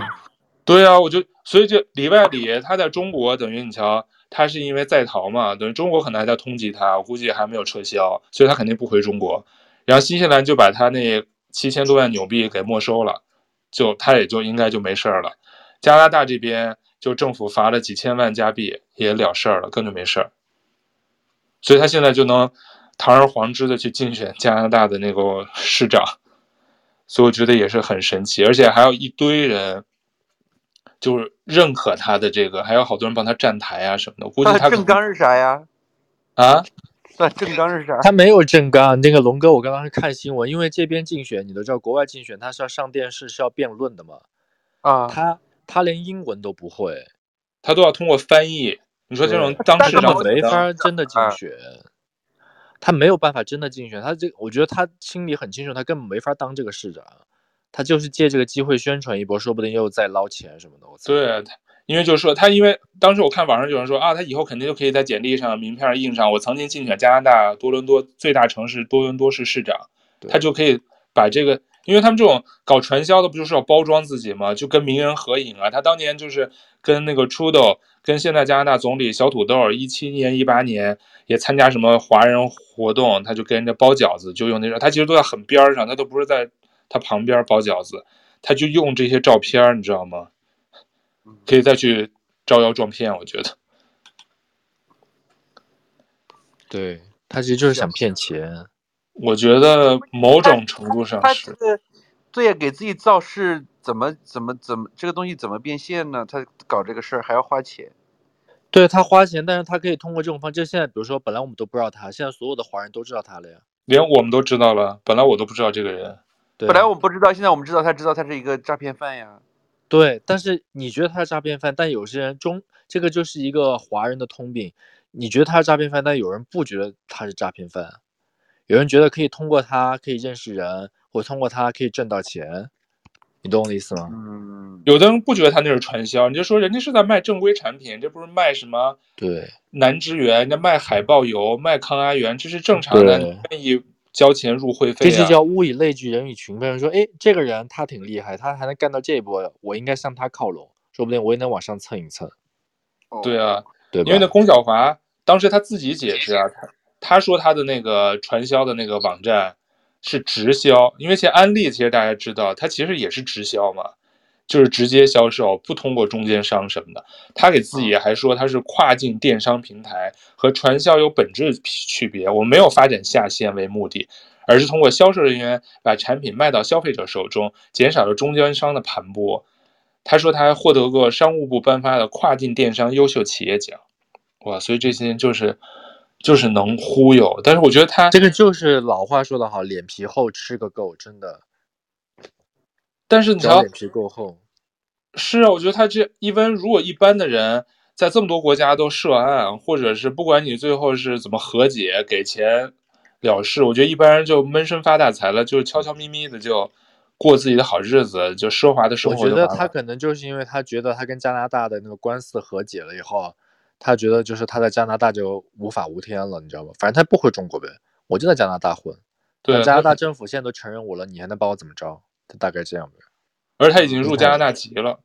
对啊，我就所以就里外里，他在中国等于你瞧，他是因为在逃嘛，等于中国可能还在通缉他，我估计还没有撤销，所以他肯定不回中国。然后新西兰就把他那七千多万纽币给没收了，就他也就应该就没事儿了。加拿大这边。就政府罚了几千万加币也了事儿了，根本没事儿，所以他现在就能堂而皇之的去竞选加拿大的那个市长，所以我觉得也是很神奇，而且还有一堆人就是认可他的这个，还有好多人帮他站台啊什么的。我估计他正纲是啥呀？啊？那政纲是啥？他没有正纲。那个龙哥，我刚刚是看新闻，因为这边竞选，你都知道，国外竞选他是要上电视，是要辩论的嘛。啊，他。他连英文都不会，他都要通过翻译。你说这种当市长没法真的竞选，他没有办法真的竞选。他这，我觉得他心里很清楚，他根本没法当这个市长。他就是借这个机会宣传一波，说不定又再捞钱什么的。对，因为就是说他，因为当时我看网上有人说啊，他以后肯定就可以在简历上、名片上印上，我曾经竞选加拿大多伦多最大城市多伦多市市长，他就可以把这个。因为他们这种搞传销的，不就是要包装自己吗？就跟名人合影啊。他当年就是跟那个 Trudeau，跟现在加拿大总理小土豆，一七年、一八年也参加什么华人活动，他就跟人家包饺子，就用那种。他其实都在很边上，他都不是在他旁边包饺子，他就用这些照片，你知道吗？可以再去招摇撞骗，我觉得。对，他其实就是想骗钱。我觉得某种程度上是，他这个对给自己造势，怎么怎么怎么这个东西怎么变现呢？他搞这个事儿还要花钱，对他花钱，但是他可以通过这种方式。现在比如说，本来我们都不知道他，现在所有的华人都知道他了呀，连我们都知道了。本来我都不知道这个人，对，本来我们不知道，现在我们知道他，知道他是一个诈骗犯呀。对，但是你觉得他是诈骗犯，但有些人中这个就是一个华人的通病，你觉得他是诈骗犯，但有人不觉得他是诈骗犯，有人觉得可以通过他可以认识人，或通过他可以挣到钱，你懂我的意思吗？嗯，有的人不觉得他那是传销，你就说人家是在卖正规产品，这不是卖什么？对，南之源，人家卖海豹油，卖抗阿源，这是正常的，你愿意交钱入会费、啊。这就叫物以类聚，人以群分。说，哎，这个人他挺厉害，他还能干到这一步，我应该向他靠拢，说不定我也能往上蹭一蹭。对啊，对，因为那龚晓华当时他自己解释啊，他他说他的那个传销的那个网站是直销，因为其实安利其实大家知道，它其实也是直销嘛。就是直接销售，不通过中间商什么的。他给自己还说他是跨境电商平台，和传销有本质区别。我没有发展下线为目的，而是通过销售人员把产品卖到消费者手中，减少了中间商的盘剥。他说他还获得过商务部颁发的跨境电商优秀企业奖。哇，所以这些就是就是能忽悠。但是我觉得他这个就是老话说得好，脸皮厚吃个够，真的。但是你知道，脸皮够厚，是啊，我觉得他这一般，如果一般的人在这么多国家都涉案，或者是不管你最后是怎么和解给钱了事，我觉得一般人就闷声发大财了，就悄悄咪咪的就过自己的好日子，就奢华的生活。我觉得他可能就是因为他觉得他跟加拿大的那个官司和解了以后，他觉得就是他在加拿大就无法无天了，你知道吗？反正他不回中国呗，我就在加拿大混，对，加拿大政府现在都承认我了，你还能把我怎么着？大概这样呗，而他已经入加拿大籍了，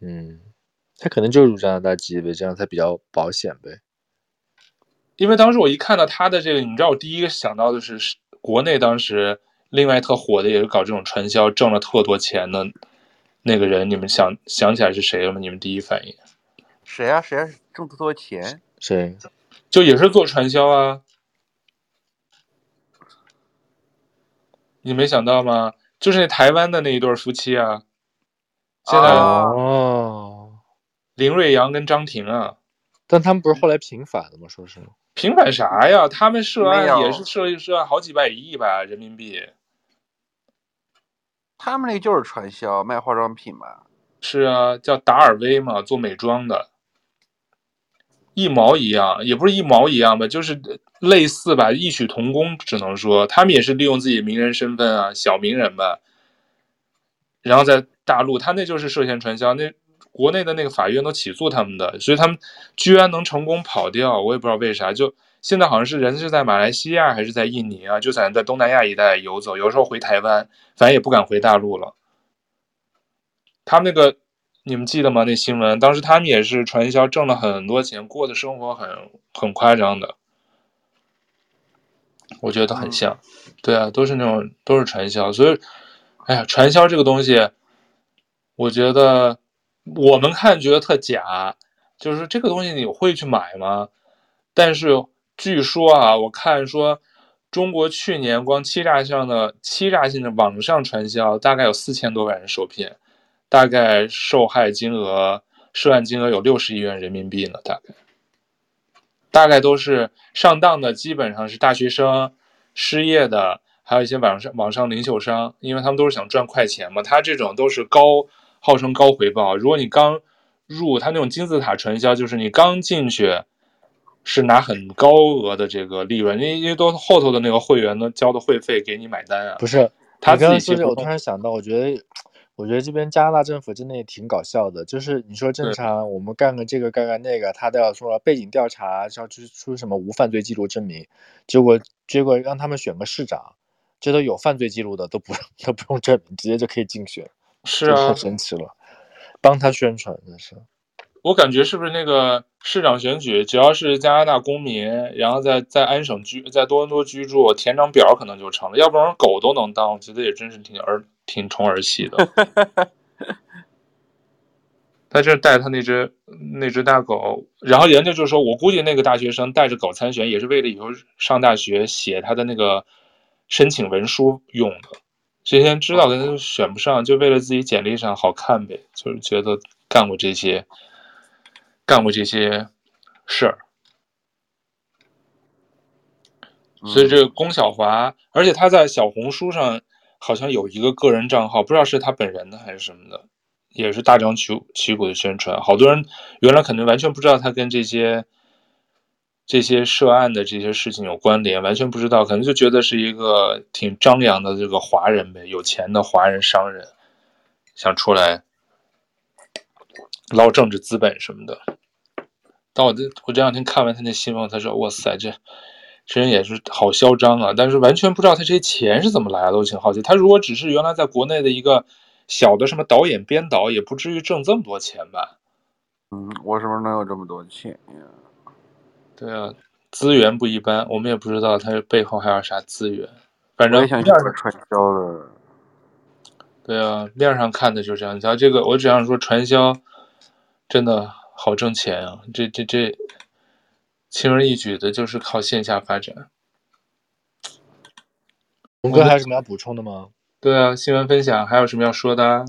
嗯，他可能就入加拿大籍呗，这样才比较保险呗。因为当时我一看到他的这个，你知道，我第一个想到的是，国内当时另外特火的也是搞这种传销，挣了特多钱的那个人，你们想想起来是谁了吗？你们第一反应？谁啊？谁啊？挣特多钱？谁？就也是做传销啊。你没想到吗？就是那台湾的那一对夫妻啊，现在哦，林瑞阳跟张婷啊，但他们不是后来平反了吗？说是平反啥呀？他们涉案也是涉涉案好几百亿吧人民币。他们那就是传销卖化妆品嘛。是啊，叫达尔威嘛，做美妆的。一毛一样，也不是一毛一样吧，就是类似吧，异曲同工，只能说他们也是利用自己名人身份啊，小名人吧。然后在大陆，他那就是涉嫌传销，那国内的那个法院都起诉他们的，所以他们居然能成功跑掉，我也不知道为啥。就现在好像是人是在马来西亚还是在印尼啊，就在在东南亚一带游走，有时候回台湾，反正也不敢回大陆了。他们那个。你们记得吗？那新闻当时他们也是传销，挣了很多钱，过的生活很很夸张的。我觉得很像，对啊，都是那种都是传销。所以，哎呀，传销这个东西，我觉得我们看觉得特假，就是这个东西你会去买吗？但是据说啊，我看说中国去年光欺诈上的欺诈性的网上传销，大概有四千多万人受骗。大概受害金额、涉案金额有六十亿元人民币呢，大概，大概都是上当的，基本上是大学生、失业的，还有一些网上网上零售商，因为他们都是想赚快钱嘛。他这种都是高号称高回报，如果你刚入他那种金字塔传销，就是你刚进去是拿很高额的这个利润，因为因为都后头的那个会员呢交的会费给你买单啊。不是，他自己说，我突然想到，我觉得。我觉得这边加拿大政府真的也挺搞笑的，就是你说正常我们干个这个干个那个，他都要说背景调查，要出出什么无犯罪记录证明，结果结果让他们选个市长，这都有犯罪记录的都不 都不用证明，直接就可以竞选，是啊，太神奇了，帮他宣传那是。我感觉是不是那个市长选举，只要是加拿大公民，然后在在安省居在多伦多居住，填张表可能就成了，要不然狗都能当，我觉得也真是挺儿。挺宠儿戏的，他这带他那只那只大狗，然后人家就说，我估计那个大学生带着狗参选，也是为了以后上大学写他的那个申请文书用的。之前知道的他选不上，就为了自己简历上好看呗，就是觉得干过这些，干过这些事儿。所以这个龚小华，而且他在小红书上。好像有一个个人账号，不知道是他本人的还是什么的，也是大张旗旗鼓的宣传。好多人原来可能完全不知道他跟这些这些涉案的这些事情有关联，完全不知道，可能就觉得是一个挺张扬的这个华人呗，有钱的华人商人想出来捞政治资本什么的。但我这我这两天看完他那新闻，他说：“哇塞，这。”这人也是好嚣张啊！但是完全不知道他这些钱是怎么来的，我挺好奇。他如果只是原来在国内的一个小的什么导演编导，也不至于挣这么多钱吧？嗯，我是不是能有这么多钱呀？对啊，资源不一般，我们也不知道他背后还有啥资源。反正面上传销的。对啊，面上看的就是这样。他这个，我只想说，传销真的好挣钱啊！这这这。轻而易举的，就是靠线下发展。龙哥还有什么要补充的吗？对啊，新闻分享还有什么要说的？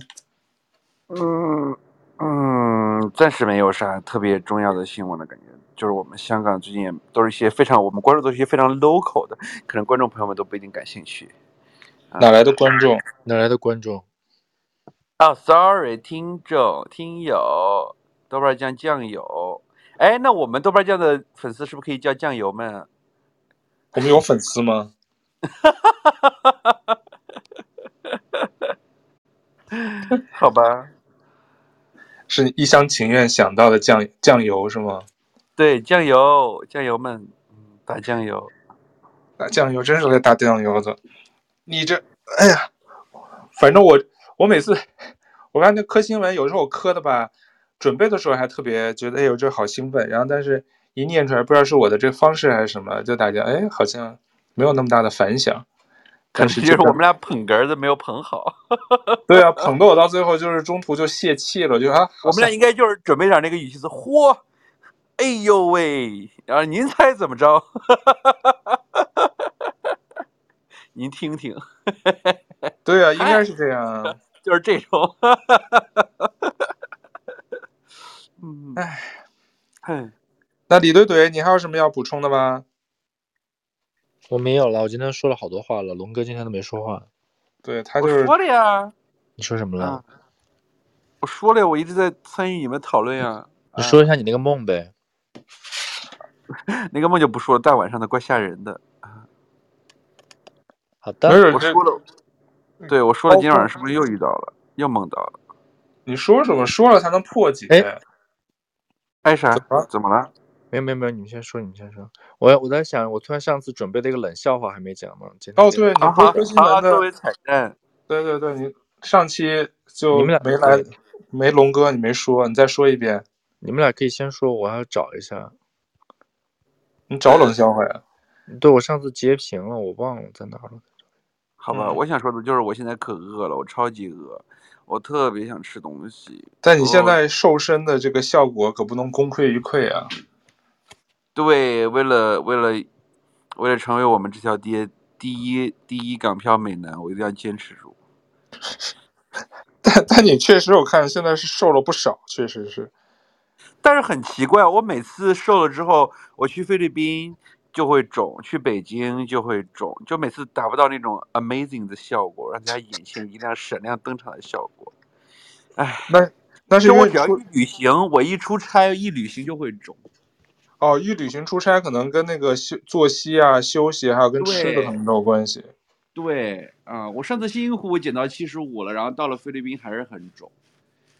嗯嗯，暂时没有啥特别重要的新闻的感觉。就是我们香港最近也都是一些非常，我们关注都是一些非常 local 的，可能观众朋友们都不一定感兴趣。哪来的观众？哪来的观众？哦、oh,，sorry，听众、听友，豆瓣酱酱油。哎，那我们豆瓣酱的粉丝是不是可以叫酱油们？我们有粉丝吗？好吧，是一厢情愿想到的酱酱油是吗？对，酱油，酱油们，打酱油，打酱油，真是在打酱油的。你这，哎呀，反正我我每次我看那磕新闻，有时候我磕的吧。准备的时候还特别觉得哎呦这好兴奋，然后但是一念出来不知道是我的这个方式还是什么，就大家哎好像没有那么大的反响。可 是就是我们俩捧哏的没有捧好。对啊，捧的我到最后就是中途就泄气了，就啊。我们俩应该就是准备点那个语气词，嚯，哎呦喂，然后您猜怎么着？您听听。对啊，应该是这样，就是这种。嗯，哎，嘿，那李怼怼，你还有什么要补充的吗？我没有了，我今天说了好多话了，龙哥今天都没说话。对，他就是说了呀。你说什么了？啊、我说了呀，我一直在参与你们讨论呀。你说一下你那个梦呗。那个梦就不说了，大晚上的怪吓人的。好的，我说了。对，我说了，今天晚上是不是又遇到了，又梦到了？你说什么？说了才能破解。哎爱啥？怎么了？没有没有没有，你们先说，你们先说。我我在想，我突然上次准备的一个冷笑话还没讲呢。哦，对，你不是新闻的作为彩蛋。对对对，你上期就没来，没龙哥，你没说，你再说一遍。你们俩可以先说，我要找一下。你找冷笑话呀？对，我上次截屏了，我忘了在哪了。好吧，我想说的就是，我现在可饿了，我超级饿。我特别想吃东西，但你现在瘦身的这个效果可不能功亏一篑啊！对，为了为了为了成为我们这条街第一第一港漂美男，我一定要坚持住。但但你确实我看现在是瘦了不少，确实是。但是很奇怪，我每次瘦了之后，我去菲律宾就会肿，去北京就会肿，就每次达不到那种 amazing 的效果，让大家眼前一亮、闪亮登场的效果。哎，那那是我只要一旅行，我一出差一旅行就会肿。哦，一旅行出差可能跟那个休作息啊、休息，还有跟吃的可能都有关系。对，啊、呃，我上次辛辛苦苦减到七十五了，然后到了菲律宾还是很肿。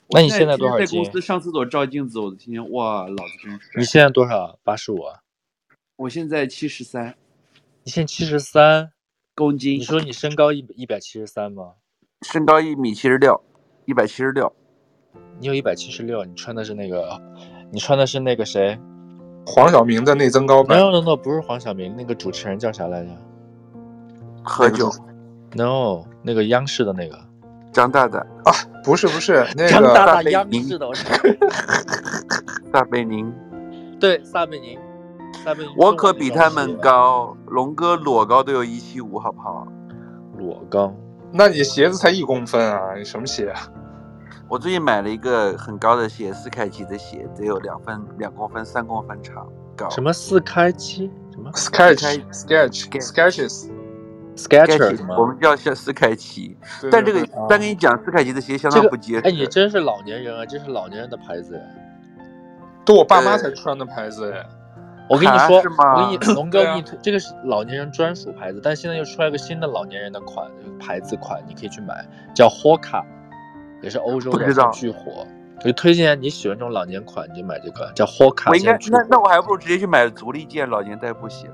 那你现在多少斤？在公司上厕所照镜子，我的天，哇，老子真是。你现在多少？八十五啊？我现在七十三，你现在七十三公斤？你说你身高一一百七十三吗？身高一米七十六，一百七十六。你有一百七十六，你穿的是那个，你穿的是那个谁？黄晓明的内增高版。No no no，不是黄晓明，那个主持人叫啥来着？何炅。No，那个央视的那个。张大大啊，不是不是，那个张大大央视的。撒贝 宁。对，撒贝宁。我可比他们高，龙哥裸高都有一七五，好不好？裸高？那你鞋子才一公分啊？你什么鞋啊？我最近买了一个很高的鞋，斯凯奇的鞋，得有两分两公分三公分长高。什么斯凯奇？什么？Sketch Sketch Sketches Sketchers？我们叫叫斯凯奇，但这个但跟你讲，斯凯奇的鞋相当不结实。哎，你真是老年人啊！这是老年人的牌子哎，都我爸妈才穿的牌子哎。我跟你说，我跟你龙哥，你这个是老年人专属牌子，但现在又出来一个新的老年人的款牌子款，你可以去买，叫 Hoka，也是欧洲的巨火。我就推荐你喜欢这种老年款，你就买这个叫 Hoka。我应该那那我还不如直接去买足力健老年代步鞋。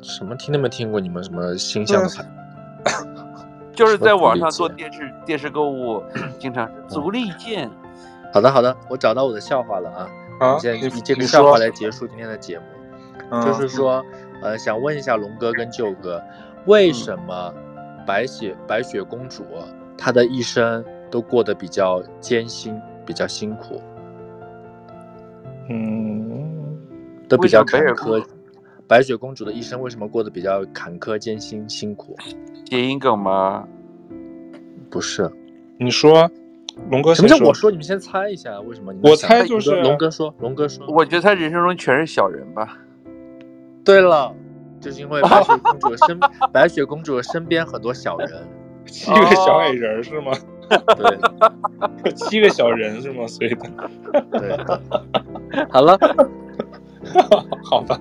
什么听都没听过你们什么新象牌？就是在网上做电视电视购物，经常足力健。好的好的，我找到我的笑话了啊！啊，现在以这个笑话来结束今天的节目，就是说，呃，想问一下龙哥跟舅哥，为什么白雪白雪公主她的一生都过得比较艰辛？比较辛苦，嗯，都比较坎坷。白雪公主的一生为什么过得比较坎坷、艰辛、辛苦？谐音梗吗？不是，你说，龙哥，什么叫我说？你们先猜一下，为什么？我猜就是龙哥说，龙哥说，我觉得他人生中全是小人吧。对了，就是因为白雪公主身，白雪公主身边很多小人，七个小矮人是吗？对，七个小人是吗？所以的，对，好了，好吧，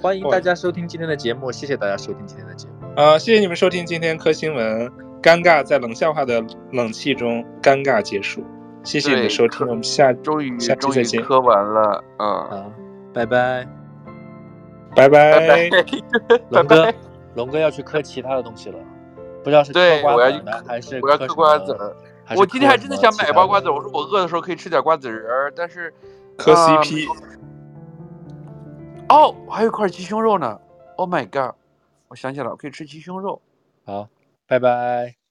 欢迎大家收听今天的节目，谢谢大家收听今天的节目。啊，谢谢你们收听今天科新闻，尴尬在冷笑话的冷气中尴尬结束，谢谢你的收听，我们下终于下期再见，喝完了，嗯，好，拜拜，拜拜，龙哥，龙哥要去磕其他的东西了。不知道是嗑瓜子呢，还是我要嗑瓜子。我今天还真的想买包瓜子，我说我饿的时候可以吃点瓜子仁儿，但是磕 CP。哦，还有块鸡胸肉呢！Oh my god！我想起来了，我可以吃鸡胸肉。好，拜拜。